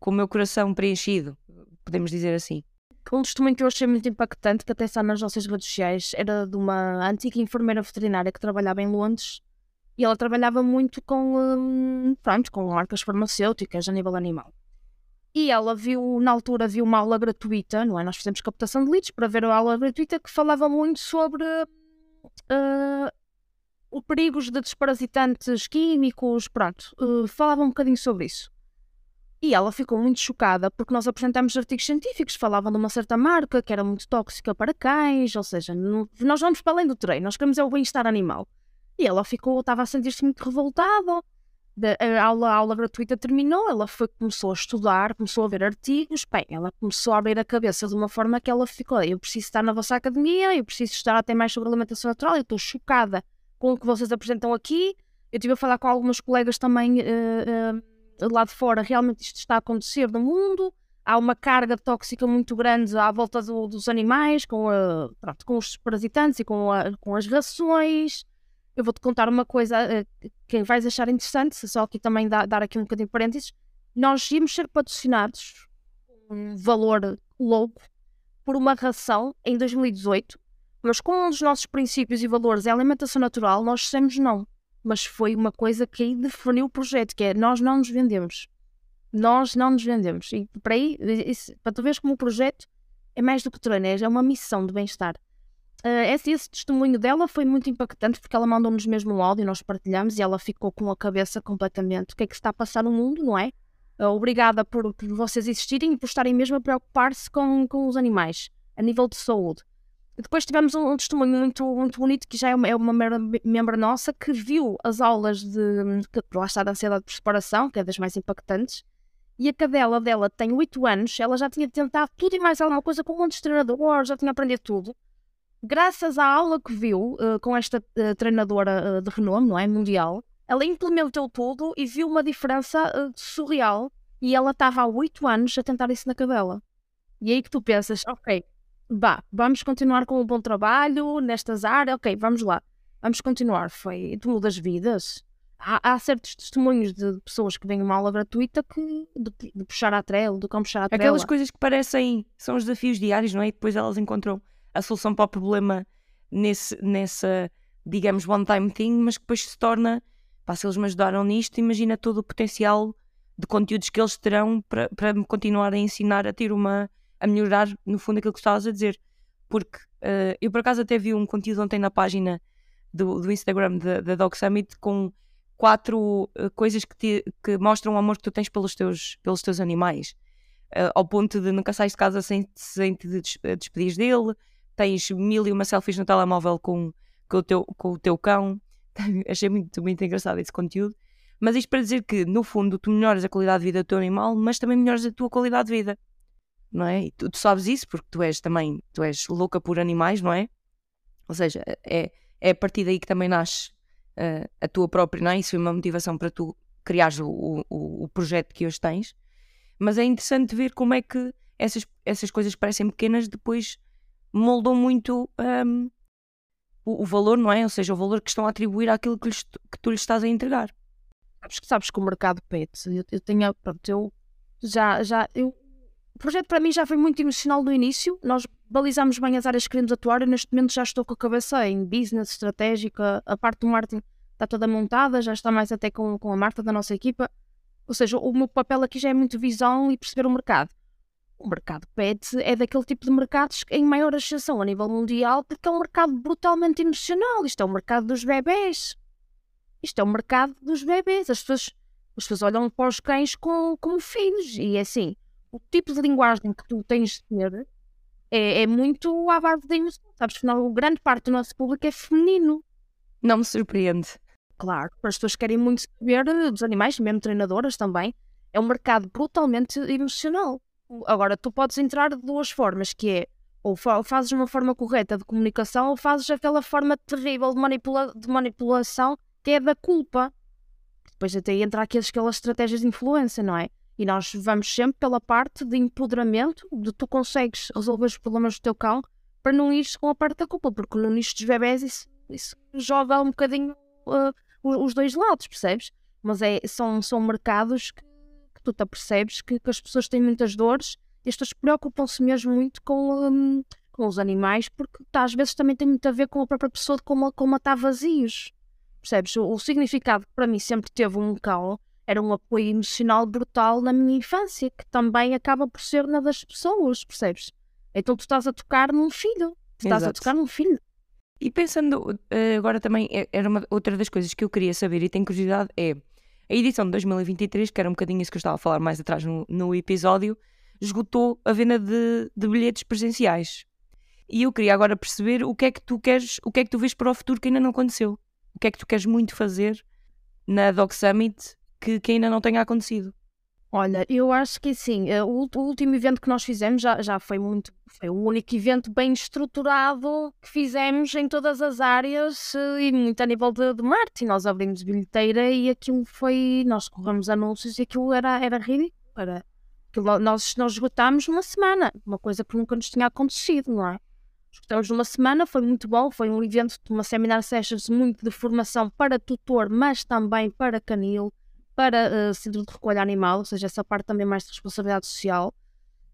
com o meu coração preenchido, podemos dizer assim. Um testemunho que eu achei muito impactante, que até está nas nossas redes sociais, era de uma antiga enfermeira veterinária que trabalhava em Londres e ela trabalhava muito com, hum, pronto, com marcas farmacêuticas a nível animal. E ela viu, na altura, viu uma aula gratuita, não é? Nós fizemos captação de leads para ver a aula gratuita que falava muito sobre uh, o perigos de desparasitantes químicos, pronto, uh, falava um bocadinho sobre isso. E ela ficou muito chocada porque nós apresentamos artigos científicos, falavam de uma certa marca que era muito tóxica para cães, ou seja, não, nós vamos para além do treino, nós queremos é o bem-estar animal. E ela ficou, estava a sentir-se muito revoltada. A aula, a aula gratuita terminou, ela foi, começou a estudar, começou a ver artigos, bem, ela começou a abrir a cabeça de uma forma que ela ficou, eu preciso estar na vossa academia, eu preciso estudar até mais sobre alimentação natural, eu estou chocada com o que vocês apresentam aqui. Eu estive a falar com algumas colegas também uh, uh, lá de fora, realmente isto está a acontecer no mundo, há uma carga tóxica muito grande à volta do, dos animais, com, a, pronto, com os parasitantes e com, a, com as rações, eu vou-te contar uma coisa uh, que vais achar interessante, só aqui também dar aqui um bocadinho de parênteses. Nós íamos ser patrocinados um valor louco por uma ração em 2018, mas com um dos nossos princípios e valores é a alimentação natural, nós dissemos não. Mas foi uma coisa que aí definiu o projeto, que é nós não nos vendemos. Nós não nos vendemos. E para aí, isso, para tu veres como o projeto é mais do que treino, é uma missão de bem-estar. Uh, esse, esse, testemunho dela foi muito impactante porque ela mandou-nos mesmo um áudio, nós partilhamos e ela ficou com a cabeça completamente. O que é que está a passar no mundo, não é? Uh, obrigada por, por, vocês existirem e por estarem mesmo a preocupar-se com, com os animais, a nível de saúde. E depois tivemos um, um, testemunho muito, muito bonito que já é uma, é uma membro nossa que viu as aulas de, de lá está da ansiedade por separação, que é das mais impactantes, e a cadela dela tem 8 anos, ela já tinha tentado tudo e mais alguma coisa com um monte de treinador, já tinha aprendido tudo graças à aula que viu uh, com esta uh, treinadora uh, de renome, não é? Mundial, ela implementou tudo e viu uma diferença surreal. E ela estava há oito anos a tentar isso na cadela. E aí que tu pensas, ok, bah, vamos continuar com o um bom trabalho nestas áreas, ok, vamos lá, vamos continuar. Foi, tu mudas vidas. Há, há, certos testemunhos de pessoas que vêm uma aula gratuita que de, de puxar a trela, de como puxar a trela. Aquelas coisas que parecem, são os desafios diários, não é? E depois elas encontram a solução para o problema nesse, nessa, digamos, one-time thing, mas que depois se torna, pá, se eles me ajudaram nisto, imagina todo o potencial de conteúdos que eles terão para, para me continuar a ensinar a ter uma, a melhorar, no fundo, aquilo que estavas a dizer. Porque uh, eu, por acaso, até vi um conteúdo ontem na página do, do Instagram da Dog Summit com quatro uh, coisas que, te, que mostram o amor que tu tens pelos teus, pelos teus animais. Uh, ao ponto de nunca sair de casa sem, sem te despedir dele, tens mil e uma selfies no telemóvel com, com, o, teu, com o teu cão. Achei muito, muito engraçado esse conteúdo. Mas isto para dizer que, no fundo, tu melhoras a qualidade de vida do teu animal, mas também melhoras a tua qualidade de vida. Não é? E tu, tu sabes isso porque tu és também, tu és louca por animais, não é? Ou seja, é, é a partir daí que também nasce uh, a tua própria, não é? Isso foi uma motivação para tu criares o, o, o projeto que hoje tens. Mas é interessante ver como é que essas, essas coisas parecem pequenas, depois moldam muito um, o, o, valor, não é? Ou seja, o valor que estão a atribuir àquilo que, lhes, que tu lhes estás a entregar. Sabes que sabes que o mercado pet, eu, eu tenho, pronto, eu já, já, eu, o projeto para mim já foi muito emocional no início, nós balizamos bem as áreas que queremos atuar e neste momento já estou com a cabeça em business, estratégica, a parte do marketing está toda montada, já está mais até com, com a Marta da nossa equipa, ou seja, o meu papel aqui já é muito visão e perceber o mercado o mercado pet é daquele tipo de mercados em maior ascensão a nível mundial, porque é um mercado brutalmente emocional. Isto é o mercado dos bebés. Isto é o mercado dos bebés. As pessoas, as pessoas olham para os cães com, como filhos. E assim, o tipo de linguagem que tu tens de ter é, é muito à base de emoção. Sabes, afinal, grande parte do nosso público é feminino. Não me surpreende. Claro, as pessoas querem muito saber dos animais, mesmo treinadoras também. É um mercado brutalmente emocional. Agora, tu podes entrar de duas formas, que é ou fazes uma forma correta de comunicação ou fazes aquela forma terrível de, manipula de manipulação que é da culpa. Depois até entra aquelas, aquelas estratégias de influência, não é? E nós vamos sempre pela parte de empoderamento, de tu consegues resolver os problemas do teu cão para não ires com a parte da culpa, porque no nicho dos bebés isso, isso joga um bocadinho uh, os dois lados, percebes? Mas é, são, são mercados que tu te apercebes que, que as pessoas têm muitas dores e as pessoas preocupam-se mesmo muito com, um, com os animais, porque tá, às vezes também tem muito a ver com a própria pessoa de como, como está vazios. Percebes? O, o significado que para mim sempre teve um cão era um apoio emocional brutal na minha infância, que também acaba por ser na das pessoas, percebes? Então tu estás a tocar num filho, tu estás Exato. a tocar num filho. E pensando eh, agora também, é, era uma, outra das coisas que eu queria saber e tenho curiosidade é a edição de 2023, que era um bocadinho isso que eu estava a falar mais atrás no, no episódio, esgotou a venda de, de, bilhetes presenciais. E eu queria agora perceber o que é que tu queres, o que é que tu vês para o futuro que ainda não aconteceu. O que é que tu queres muito fazer na Dog Summit que, que ainda não tenha acontecido. Olha, eu acho que sim. Eh, o, último evento que nós fizemos já, já foi muito. Foi o único evento bem estruturado que fizemos em todas as áreas eh, e muito a nível de, de marketing. Nós abrimos bilheteira e aquilo foi. Nós corremos anúncios e aquilo era, era ridículo. Era, aquilo, nós, nós esgotámos uma semana, uma coisa que nunca nos tinha acontecido, não é? Esgotamos numa semana, foi muito bom. Foi um evento de uma seminar sessions muito de formação para tutor, mas também para canil para uh, centro de recolha animal, ou seja, essa parte também mais de responsabilidade social.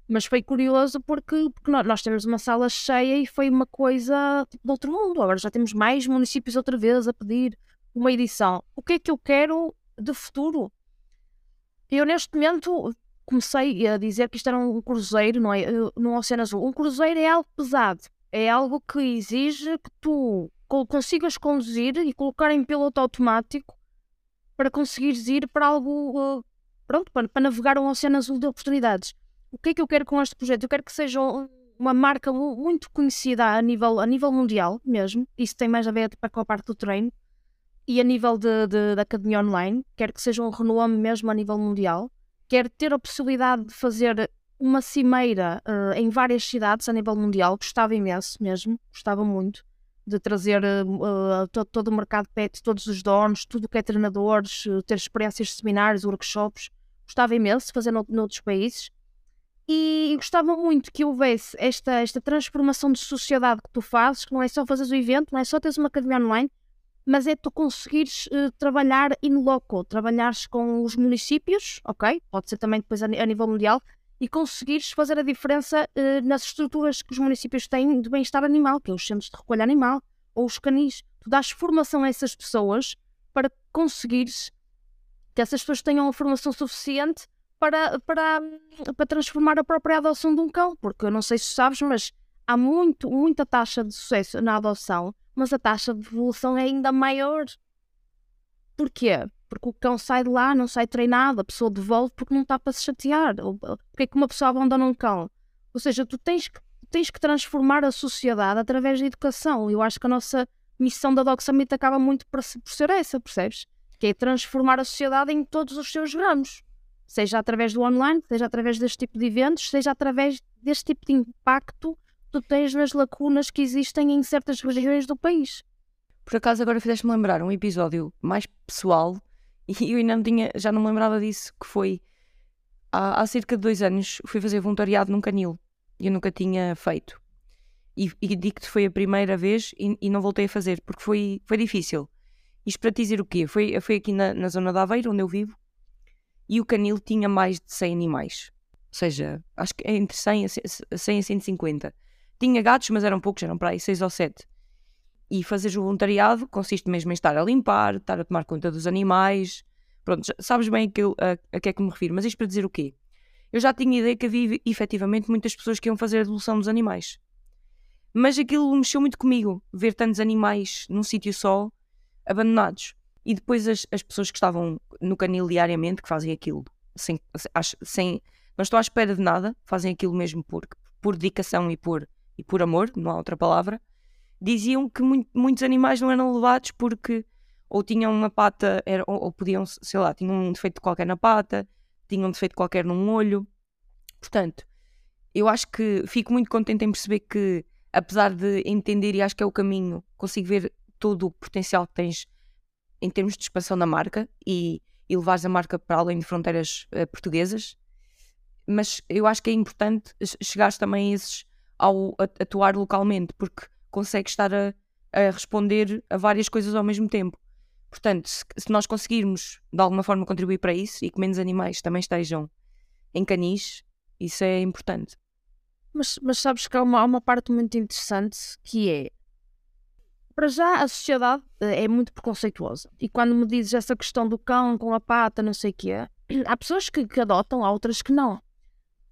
Mas foi curioso porque, porque nós, temos uma sala cheia e foi uma coisa tipo, outro mundo. Agora já temos mais municípios outra vez a pedir uma edição. O que é que eu quero de futuro? Eu, neste momento, comecei a dizer que isto era um cruzeiro, não é? Eh, no Oceano Azul. Um cruzeiro é algo pesado. É algo que exige que tu consigas conduzir e colocar em piloto automático para conseguires ir para algo, uh, pronto, para, para, navegar um oceano azul de oportunidades. O que é que eu quero com este projeto? Eu quero que seja uma marca muito conhecida a nível, a nível mundial mesmo. Isso tem mais a ver tipo, com a parte do treino. E a nível de, de, da academia online, quero que seja um renome mesmo a nível mundial. Quero ter a possibilidade de fazer uma cimeira uh, em várias cidades a nível mundial. Gostava imenso mesmo, gostava muito de trazer uh, todo, todo, o mercado pet, todos os donos, tudo o que é treinadores, uh, ter experiências de seminários, workshops. Gostava imenso de fazer no, noutros países. E, e, gostava muito que houvesse esta, esta transformação de sociedade que tu fazes, que não é só fazeres o evento, não é só teres uma academia online, mas é tu conseguires uh, trabalhar in loco, trabalhares com os municípios, ok? Pode ser também depois a, a nível mundial, e conseguires fazer a diferença uh, nas estruturas que os municípios têm de bem-estar animal, que é os centros de recolha animal ou os canis. Tu dás formação a essas pessoas para conseguires que essas pessoas tenham a formação suficiente para, para, para transformar a própria adoção de um cão, porque eu não sei se sabes, mas há muito, muita taxa de sucesso na adoção, mas a taxa de devolução é ainda maior. Porquê? Porque o cão sai de lá, não sai treinado, a pessoa devolve porque não está para se chatear. Porque é que uma pessoa abandona um cão? Ou seja, tu tens que, tens que transformar a sociedade através da educação. Eu acho que a nossa missão da Dog Summit acaba muito por, por ser essa, percebes? Que é transformar a sociedade em todos os seus ramos. Seja através do online, seja através deste tipo de eventos, seja através deste tipo de impacto que tu tens nas lacunas que existem em certas regiões do país. Por acaso agora fizeste-me lembrar um episódio mais pessoal e eu ainda não tinha, já não me lembrava disso, que foi há, há cerca de dois anos fui fazer voluntariado num canil e eu nunca tinha feito. E, e digo-te foi a primeira vez e, e, não voltei a fazer porque foi, foi difícil. Isto para te dizer o quê? Foi, foi aqui na, na zona da Aveiro, onde eu vivo, e o canil tinha mais de 100 animais. Ou seja, acho que entre 100 a, 100 a 150. Tinha gatos, mas eram poucos, eram para aí 6 ou 7. E fazeres o voluntariado consiste mesmo em estar a limpar, estar a tomar conta dos animais. Pronto, sabes bem aquilo, a, a que é que me refiro. Mas isto para dizer o quê? eu já tinha ideia que havia efetivamente muitas pessoas que iam fazer a devolução dos animais. Mas aquilo mexeu muito comigo, ver tantos animais num sítio só, abandonados. E depois as, as pessoas que estavam no canil diariamente, que fazem aquilo sem, sem. Não estou à espera de nada, fazem aquilo mesmo por, por dedicação e por, e por amor, não há outra palavra. Diziam que muito, muitos animais não eram levados porque ou tinham uma pata, era, ou, ou, podiam, sei lá, tinham um defeito qualquer na pata, tinham um defeito qualquer num olho. Portanto, eu acho que fico muito contente em perceber que, apesar de entender e acho que é o caminho, consigo ver todo o potencial que tens em termos de expansão da marca e, e levares a marca para além de fronteiras uh, portuguesas. Mas eu acho que é importante chegares também a esses ao atuar localmente, porque consegues estar a, a responder a várias coisas ao mesmo tempo. Portanto, se, nós conseguirmos de alguma forma contribuir para isso e que menos animais também estejam em canis, isso é importante. Mas, mas sabes que há uma, há uma parte muito interessante que é para já, a sociedade eh, é muito preconceituosa. E quando me dizes essa questão do cão com a pata, não sei o quê, há pessoas que, que adotam, há outras que não.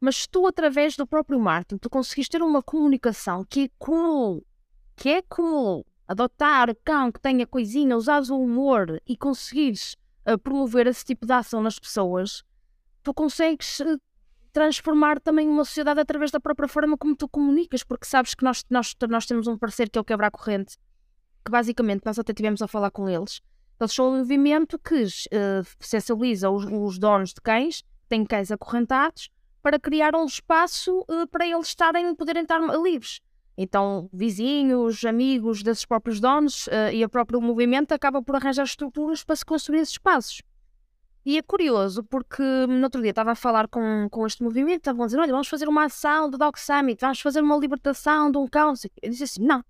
Mas tu, através do próprio marketing, tu conseguiste ter uma comunicação que é cool, que é cool. Adotar cão que tenha coisinha, usares o humor e conseguires uh, promover esse tipo de ação nas pessoas, tu consegues uh, transformar também uma sociedade através da própria forma como tu comunicas, porque sabes que nós, nós, nós temos um parceiro que é o quebra corrente que basicamente nós até tivemos a falar com eles. Eles são um movimento que uh, sensibiliza os, os, donos de cães, têm cães acorrentados, para criar um espaço uh, para eles estarem, poderem estar livres. Então, vizinhos, amigos desses próprios donos uh, e o próprio movimento acaba por arranjar estruturas para se construir esses espaços. E é curioso porque no outro dia estava a falar com, com este movimento, estavam a dizer: olha, vamos fazer uma ação do Dog Summit, vamos fazer uma libertação de um cão. Eu disse assim: não,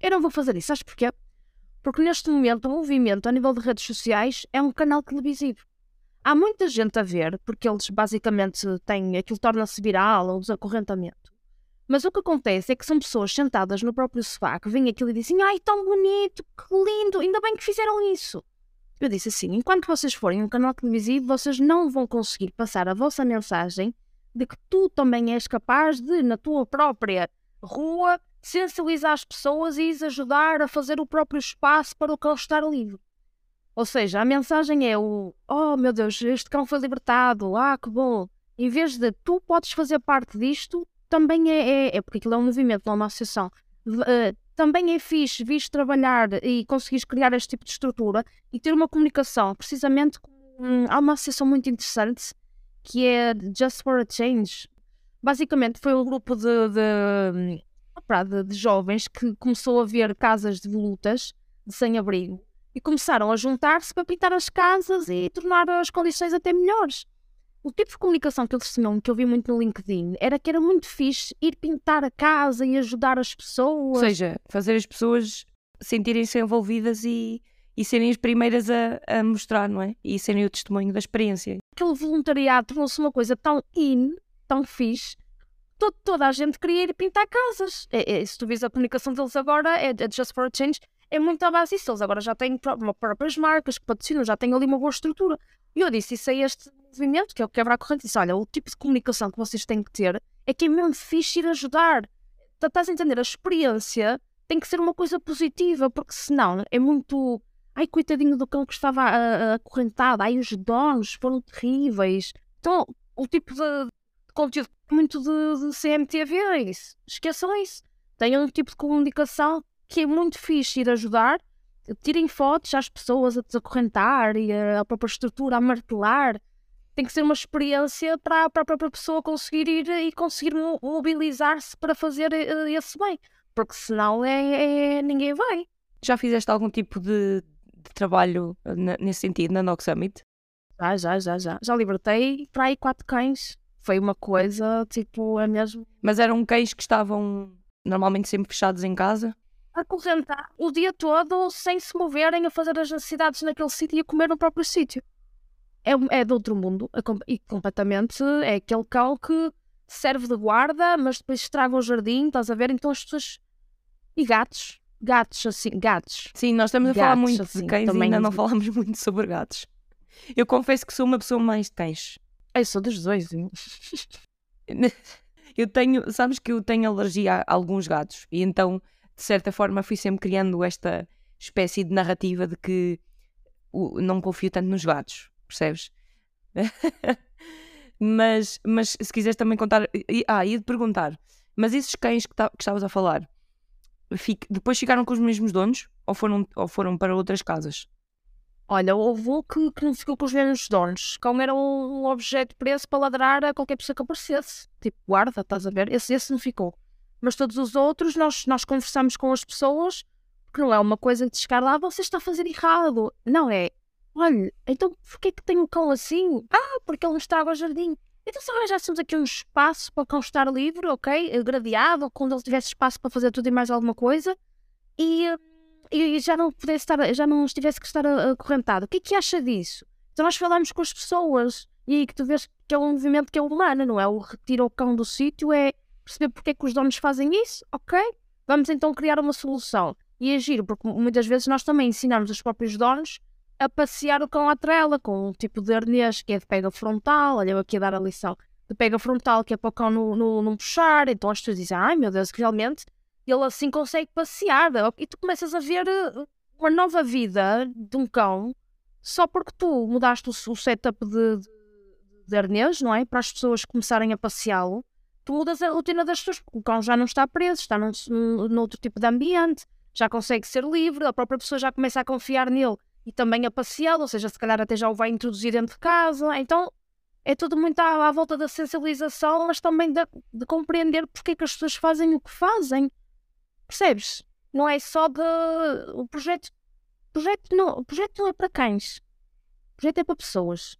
eu não vou fazer isso. Sabes porquê? Porque neste momento o movimento a nível de redes sociais é um canal televisivo. Há muita gente a ver, porque eles basicamente têm aquilo torna-se viral, o desacorrentamento. Mas o que acontece é que são pessoas sentadas no próprio sofá que vêm aquilo e dizem ai, tão bonito, que lindo, ainda bem que fizeram isso. Eu disse assim, enquanto vocês forem um canal televisivo, vocês não vão conseguir passar a vossa mensagem de que tu também és capaz de, na tua própria rua, sensibilizar as pessoas e as ajudar a fazer o próprio espaço para o cão estar livre. Ou seja, a mensagem é o oh meu Deus, este cão foi libertado, ah que bom. Em vez de tu podes fazer parte disto, também é, é, é porque aquilo é um movimento, não é uma associação. Uh, também é fixe vires trabalhar e conseguires criar este tipo de estrutura e ter uma comunicação, precisamente com, há uma associação muito interessante que é Just for a Change. Basicamente foi um grupo de, de de, de jovens que começou a ver casas de volutas de sem-abrigo e começaram a juntar-se para pintar as casas e tornar as condições até melhores. O tipo de comunicação que eles tinham, que eu vi muito no LinkedIn, era que era muito fixe ir pintar a casa e ajudar as pessoas. Ou seja, fazer as pessoas sentirem-se envolvidas e, e serem as primeiras a, a mostrar, não é? E serem o testemunho da experiência. Aquele voluntariado tornou-se uma coisa tão in, tão fixe, todo, toda a gente queria ir pintar casas. É, é, se tu vês a comunicação deles agora, é, é Just for a Change, é muito à base disso. Eles agora já têm próprias marcas que patrocinam, já têm ali uma boa estrutura. E eu disse isso a este que é o quebra a corrente, disse: olha, o tipo de comunicação que vocês têm que ter é que é mesmo fixe ir ajudar. Estás a entender? A experiência tem que ser uma coisa positiva, porque senão é muito. Ai, coitadinho do cão que estava acorrentado, ai, os donos foram terríveis. Então, o tipo de conteúdo muito de, de CMTV, é isso. Esqueçam isso. Tenham um tipo de comunicação que é muito fixe ir ajudar. Tirem fotos às pessoas a desacorrentar e a, própria estrutura a martelar. Tem que ser uma experiência para, a própria pessoa conseguir ir e conseguir mobilizar-se para fazer eh, esse bem. Porque senão é, é, ninguém vai. Já fizeste algum tipo de, de trabalho eh, nesse sentido na Nog Summit? Já, já, já, já. Já libertei para aí quatro cães foi uma coisa, tipo, é mesmo. Mas eram cães que estavam normalmente sempre fechados em casa? A correntar o dia todo sem se moverem a fazer as necessidades naquele sítio e a comer no próprio sítio. É, é de outro mundo e completamente é aquele cão que serve de guarda, mas depois estraga o jardim, estás a ver? Então as pessoas. E gatos. Gatos, assim, gatos. Sim, nós estamos a gatos, falar muito assim, de cães e ainda não falamos muito sobre gatos. Eu confesso que sou uma pessoa mais de cães. Eu sou dos dois. Eu tenho, sabes que eu tenho alergia a alguns gatos e então, de certa forma, fui sempre criando esta espécie de narrativa de que não confio tanto nos gatos, percebes? mas, mas se quiseres também contar. Ah, ia te perguntar, mas esses cães que, ta- que estavas a falar depois ficaram com os mesmos donos ou foram, ou foram para outras casas? Olha, houve um que, que não ficou com os mesmos donos. Como era um, objeto preso para ladrar a qualquer pessoa que aparecesse. Tipo, guarda, estás a ver? Esse, esse não ficou. Mas todos os outros, nós, nós conversamos com as pessoas, que não é uma coisa de chegar lá, você está a fazer errado. Não é. Olha, então porquê que tem um cão assim? Ah, porque ele não estraga o jardim. Então se arranjássemos aqui um espaço para o cão estar livre, ok? Gradeado, quando ele tivesse espaço para fazer tudo e mais alguma coisa. E, e já não pudesse estar, já não estivesse que estar acorrentado. O que é que acha disso? Então nós falamos com as pessoas e aí que tu vês que é um movimento que é humano, não é? O retira o cão do sítio é perceber porque é que os donos fazem isso, ok? Vamos então criar uma solução e agir, porque muitas vezes nós também ensinamos os próprios donos a passear o cão à trela com um tipo de arnês que é de pega frontal, olha eu aqui a dar a lição, de pega frontal que é para o cão não, não, não puxar, então as pessoas dizem, ai meu Deus, realmente ele assim consegue passear. E tu começas a ver eh, uma nova vida de um cão só porque tu mudaste o, o setup de, de, de arnês, não é? Para as pessoas começarem a passeá-lo. Tu mudas a rotina das pessoas, porque o cão já não está preso, está num, num, num outro tipo de ambiente, já consegue ser livre, a própria pessoa já começa a confiar nele e também a passeá-lo, ou seja, se calhar até já o vai introduzir dentro de casa. Então é tudo muito à, à volta da sensibilização, mas também de, de compreender porque é que as pessoas fazem o que fazem. Percebes? Não é só de. O projeto. Projeto não, o projeto não é para cães. O projeto é para pessoas.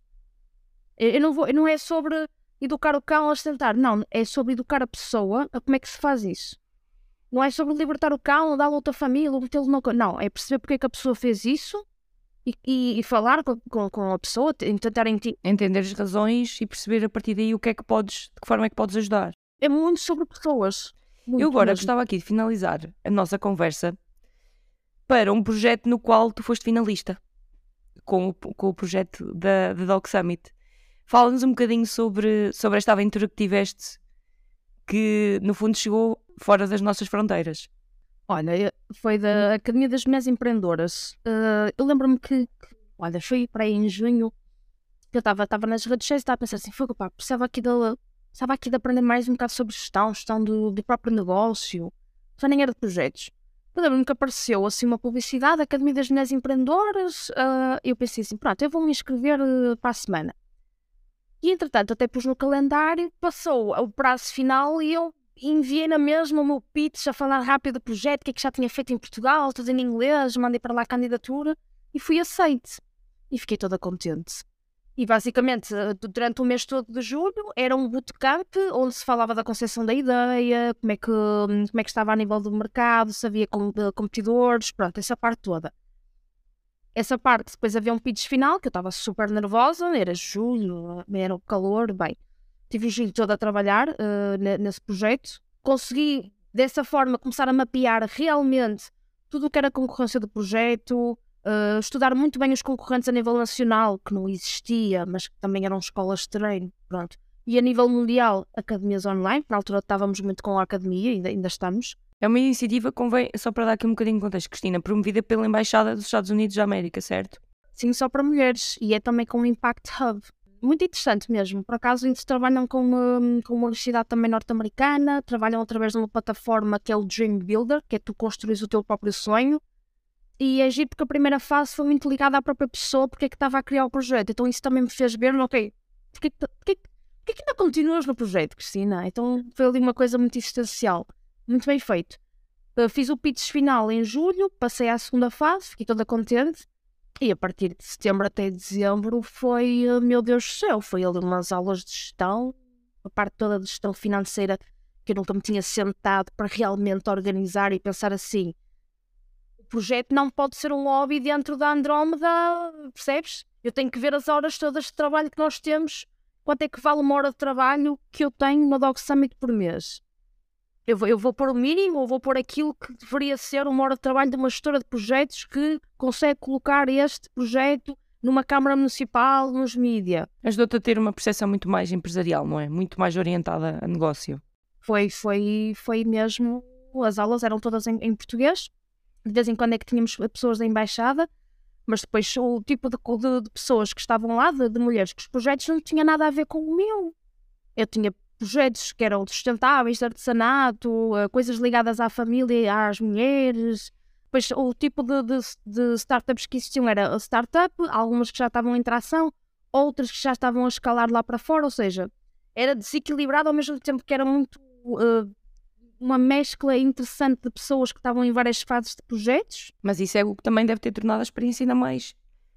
Eu, não, vou, não é sobre educar o cão a sentar. Não, é sobre educar a pessoa a como é que se faz isso. Não é sobre libertar o cão, dar-lo a outra família, metê-lo no. Não, é perceber porque é que a pessoa fez isso e, e, e falar com, com, com a pessoa, te- tentar enti- Entender as razões e perceber a partir daí o que é que podes, de que forma é que podes ajudar. É muito sobre pessoas. Muito Eu agora mesmo. gostava aqui de finalizar a nossa conversa para um projeto no qual tu foste finalista, com o, com o projeto da, da Dog Summit. Fala-nos um bocadinho sobre, sobre esta aventura que tiveste, que no fundo chegou fora das nossas fronteiras. Olha, eu- foi da Academia das Mulheres Empreendedoras. Eh, eu lembro-me que, que, olha, foi para aí em junho, que eu estava nas redes sociais e estava a pensar assim, foi pá, precisava aqui de, precisava aqui de aprender mais um bocado sobre gestão, gestão do, do próprio negócio, já nem era de projetos. Eu lembro-me que apareceu assim uma publicidade, Academia das Mulheres Empreendedoras, eh, eu pensei assim, pronto, eu vou me inscrever eh, para a semana. E entretanto, até pus no calendário, passou o prazo final e eu enviei na mesma o meu pitch a falar rápido do projeto, o que é que já tinha feito em Portugal, tudo em inglês, mandei para lá a candidatura e fui aceite. E fiquei toda contente. E basicamente, eh, du- durante o mês todo de julho, era um bootcamp onde se falava da concepção da ideia, como é que, hum, como é que estava a nível do mercado, se havia de competidores, pronto, essa parte toda. Essa parte, depois havia um pitch final, que eu estava super nervosa, era julho, era o calor, bem. Tive o julho todo a trabalhar ne- nesse projeto. Consegui, dessa forma, começar a mapear realmente tudo o que era concorrência do projeto, eh, estudar muito bem os concorrentes a nível nacional, que não existia, mas que também eram escolas de treino, pronto. E a nível mundial, academias online, na altura estávamos muito com a academia, ainda, ainda estamos. É uma iniciativa, convém, só para dar aqui um bocadinho de contexto, Cristina, promovida pela Embaixada dos Estados Unidos da América, certo? Sim, só para mulheres, e é também com o Impact Hub. Muito interessante mesmo. Por acaso, eles trabalham com, hum, com uma universidade também norte-americana, trabalham através de uma plataforma que é o Dream Builder, que é tu construís o teu próprio sonho. E é giro porque a primeira fase foi muito ligada à própria pessoa, porque é que estava a criar o projeto. Então isso também me fez ver, ok, porque, é que- porque, é que- porque é que ainda continuas no projeto, Cristina? Então foi ali uma coisa muito existencial. Muito bem feito. Fiz o pitch final em julho, passei à segunda fase, fiquei toda contente. E a partir de setembro até dezembro foi, uh, meu Deus do céu, foi ali umas aulas de gestão, a parte toda de gestão financeira que eu nunca me tinha sentado para realmente organizar e pensar assim. O projeto não pode ser um hobby dentro da Andrómeda, percebes? Eu tenho que ver as horas todas de trabalho que nós temos, quanto é que vale uma hora de trabalho que eu tenho no Dog Summit por mês. Eu vou, eu vou pôr o mínimo ou vou pôr aquilo que deveria ser uma hora de trabalho de uma gestora de projetos que consegue colocar este projeto numa Câmara Municipal, nos mídia. Ajudou-te a ter uma percepção muito mais empresarial, não é? Muito mais orientada a negócio. Foi, foi, foi mesmo. As aulas eram todas em, em português. De vez em quando é que tínhamos pessoas da embaixada, mas depois o tipo de, de, de pessoas que estavam lá, de, de, mulheres, que os projetos não tinham nada a ver com o meu. Eu tinha projetos que eram sustentáveis, artesanato, eh, coisas ligadas à família, às mulheres. Depois o tipo de, de, de startups que existiam era a startup, algumas que já estavam em tração, outras que já estavam a escalar lá para fora, ou seja, era desequilibrado ao mesmo tempo que era muito uh, uma mescla interessante de pessoas que estavam em várias fases de projetos. Mas isso é o que também deve ter tornado a experiência ainda mais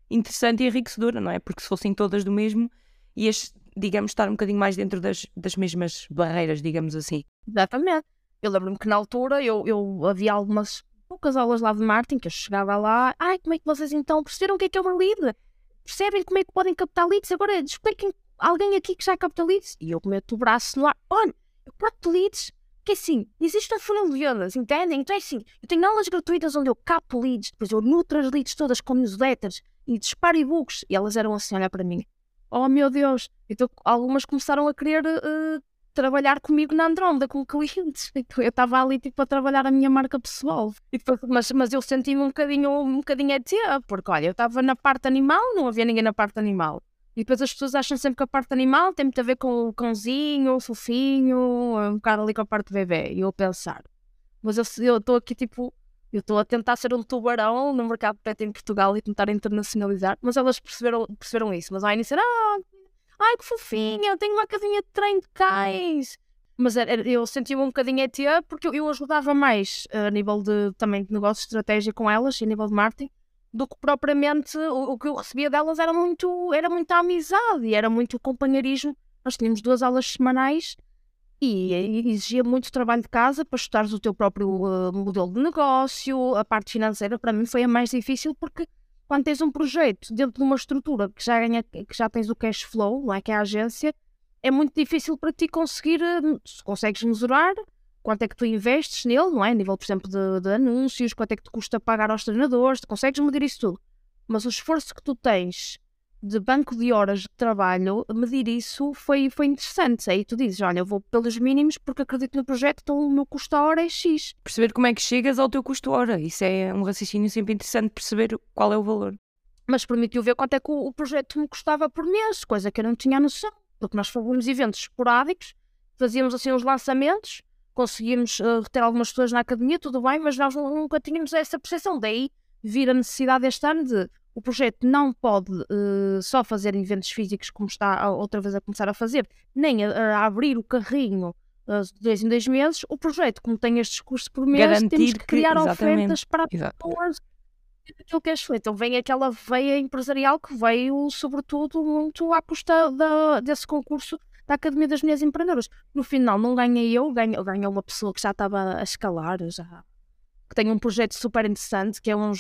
interessante e enriquecedora, não é? Porque se fossem todas do mesmo, ias, digamos, estar um bocadinho mais dentro das, das mesmas barreiras, digamos assim. Exatamente. Eu lembro-me que na altura eu, eu havia algumas poucas aulas lá de marketing que eu chegava lá, ai, como é que vocês então perceberam o que é que é uma lead? Percebem como é que podem captar leads? Agora expliquem alguém aqui que já capta leads. E eu meto o braço no ar, olha, eu capto leads que assim, existe um funil de vendas, entendem? Então é assim, eu tenho aulas gratuitas onde eu capo leads, depois eu nutro as leads todas com newsletters e disparo e-books. E elas eram assim, olhar para mim. Oh meu Deus! Então algumas começaram a querer uh, trabalhar comigo na Andromeda com clientes. Então, eu estava ali tipo a trabalhar a minha marca pessoal. E depois, mas, mas eu senti-me um bocadinho, um bocadinho ET, porque olha, eu estava na parte animal, não havia ninguém na parte animal. E depois as pessoas acham sempre que a parte animal tem muito a ver com o cãozinho, o fofinho, um bocado ali com a parte bebê. E eu pensar, mas eu estou aqui tipo, eu estou a tentar ser um tubarão no mercado pet em Portugal e tentar internacionalizar, mas elas perceberam, perceberam isso. Mas ao início, ah, ai que fofinha, tenho uma casinha de trem de cães. Mas eu sentia-me um bocadinho ET porque eu ajudava mais a nível de também de negócio estratégia com elas, a nível de marketing, do que propriamente o, o, que eu recebia delas era muito, era muita amizade e era muito companheirismo. Nós tínhamos duas aulas semanais e, exigia muito trabalho de casa para estudares o teu próprio uh, modelo de negócio. A parte financeira para mim foi a mais difícil porque quando tens um projeto dentro de uma estrutura que já ganha, que já tens o cash flow, não é que é a agência, é muito difícil para ti conseguir, uh, se consegues mesurar, quanto é que tu investes nele, não é? A nível, por exemplo, de, de anúncios, quanto é que te custa pagar aos treinadores, consegues medir isso tudo. Mas o esforço que tu tens de banco de horas de trabalho, medir isso foi, foi interessante. Aí tu dizes, olha, eu vou pelos mínimos porque acredito no projeto, então o meu custo a hora é X. Perceber como é que chegas ao teu custo a hora. Isso é um raciocínio sempre interessante, perceber qual é o valor. Mas permitiu ver quanto é que o, o projeto me custava por mês, coisa que eu não tinha noção. Porque nós fazíamos eventos esporádicos, fazíamos assim uns lançamentos, conseguimos uh, reter algumas pessoas na academia, tudo bem, mas nós nunca tínhamos essa percepção. Daí vir a necessidade este ano de o projeto não pode uh, só fazer eventos físicos como está outra vez a começar a fazer, nem a, a abrir o carrinho uh, de dois em dois meses. O projeto, como tem estes custos por mês, Garantir temos que criar que, ofertas para pessoas aquilo que é excelente. Então vem aquela veia empresarial que veio, sobretudo, muito à custa da, desse concurso da Academia das Mulheres Empreendedoras. No final, não ganhei eu, ganhei uma pessoa que já estava a escalar, já que tem um projeto super interessante, que é uns,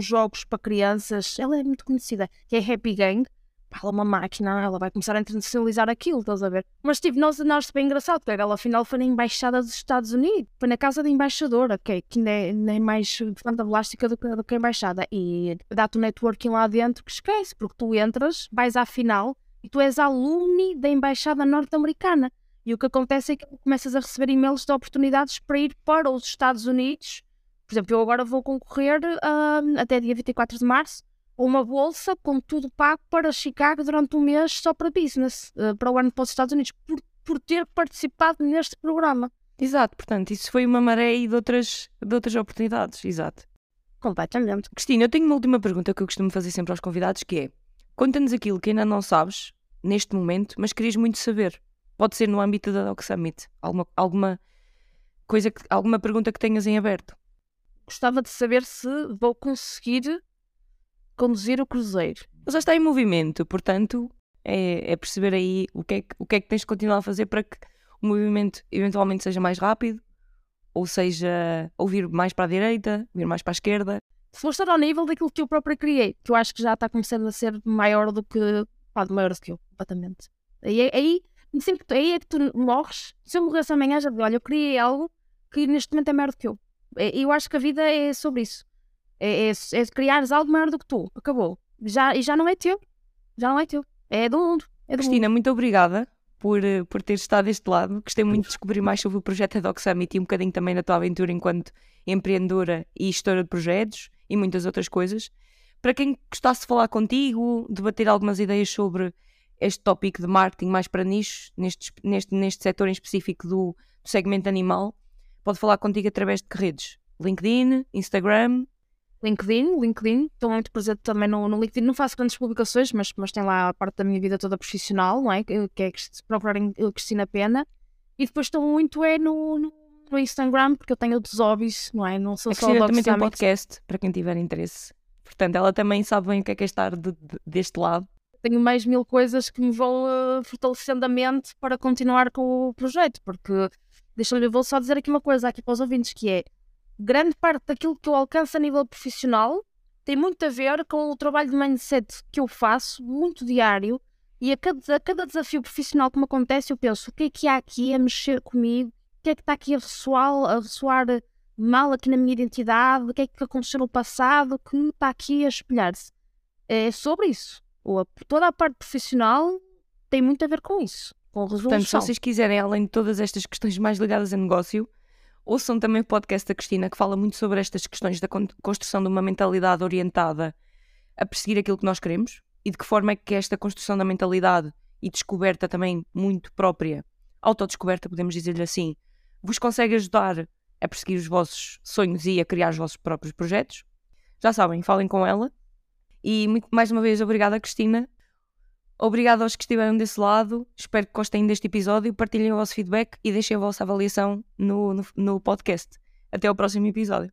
jogos para crianças. Ela é muito conhecida, que é Happy Gang. Ela é uma máquina, ela vai começar a internacionalizar aquilo, estás a ver? Mas tipo, nós, nós bem engraçado, porque ela afinal foi na Embaixada dos Estados Unidos, foi na casa da embaixadora, okay, que é, ainda é mais fantástica do do que a embaixada. E dá-te o networking lá dentro que esquece, porque tu entras, vais à final e tu és alumni da Embaixada Norte-Americana. E o que acontece é que começas a receber e-mails de oportunidades para ir para os Estados Unidos. Por exemplo, eu agora vou concorrer uh, até dia 24 de março a uma bolsa com tudo pago para Chicago durante um mês só para business, uh, para o ano para os Estados Unidos, por, por ter participado neste programa. Exato, portanto, isso foi uma maré de outras, de outras oportunidades, exato. Completamente. Cristina, eu tenho uma última pergunta que eu costumo fazer sempre aos convidados, que é, conta-nos aquilo que ainda não sabes neste momento, mas querias muito saber. Pode ser no âmbito da Doc Summit. Alguma, alguma coisa, que, alguma pergunta que tenhas em aberto. Gostava de saber se vou conseguir conduzir o cruzeiro. Mas já está em movimento, portanto, é, é, perceber aí o que, é que, o que é que tens de continuar a fazer para que o movimento eventualmente seja mais rápido, ou seja, ouvir mais para a direita, vir mais para a esquerda. Se for estar ao nível daquilo que eu próprio criei, que eu acho que já está começando a ser maior do que pá, maior do que eu, completamente. Aí, é, aí, sempre, aí é que tu morres. Se eu morresse amanhã, já digo, olha, eu criei algo que neste momento é maior do que eu. É, eu acho que a vida é sobre isso. É, é, é criares algo maior do que tu. Acabou. já, e já não é teu. Já não é teu. É do mundo. É do Cristina, mundo. muito obrigada por, eh, por ter estado deste lado. Gostei muito de descobrir mais sobre o projeto Adoc Summit e um bocadinho também da tua aventura enquanto empreendedora e gestora de projetos e muitas outras coisas. Para quem gostasse de falar contigo, debater algumas ideias sobre este tópico de marketing mais para nichos, neste, neste, neste setor em específico do, do segmento animal, pode falar contigo através de que redes? LinkedIn, Instagram, LinkedIn, LinkedIn, estou muito presente também no, no, LinkedIn, não faço grandes publicações, mas, mas tem lá a parte da minha vida toda profissional, não é? Que, que é se procurarem Cristina Pena. E depois estou muito é no, no, no, Instagram, porque eu tenho outros hobbies, não é? Não sou a só Cristina também tem um podcast, para quem tiver interesse. Portanto, ela também sabe bem o que é que é estar de, de, deste lado. Tenho mais mil coisas que me vão uh, fortalecendo a mente para continuar com o projeto, porque, deixa-me, vou só dizer aqui uma coisa aqui para os ouvintes, que é, grande parte daquilo que eu alcanço a nível profissional tem muito a ver com o trabalho de mindset que eu faço, muito diário, e a cada, a cada desafio profissional que me acontece, eu penso: o que é que há aqui a mexer comigo? O que é que está aqui a ressoar, a ressoar mal aqui na minha identidade? O que é que aconteceu no passado que está aqui a espelhar-se? É sobre isso. Toda a parte profissional tem muito a ver com isso. Com. Portanto, se vocês quiserem, além de todas estas questões mais ligadas a negócio, Ouçam também o podcast da Cristina, que fala muito sobre estas questões da construção de uma mentalidade orientada a perseguir aquilo que nós queremos e de que forma é que esta construção da mentalidade e descoberta também muito própria, autodescoberta, podemos dizer-lhe assim, vos consegue ajudar a perseguir os vossos sonhos e a criar os vossos próprios projetos. Já sabem, falem com ela. E muito, mais uma vez, obrigada, Cristina, Obrigado aos que estiveram desse lado. Espero que gostem deste episódio, partilhem o vosso feedback e deixem a vossa avaliação no, no, no podcast. Até ao próximo episódio.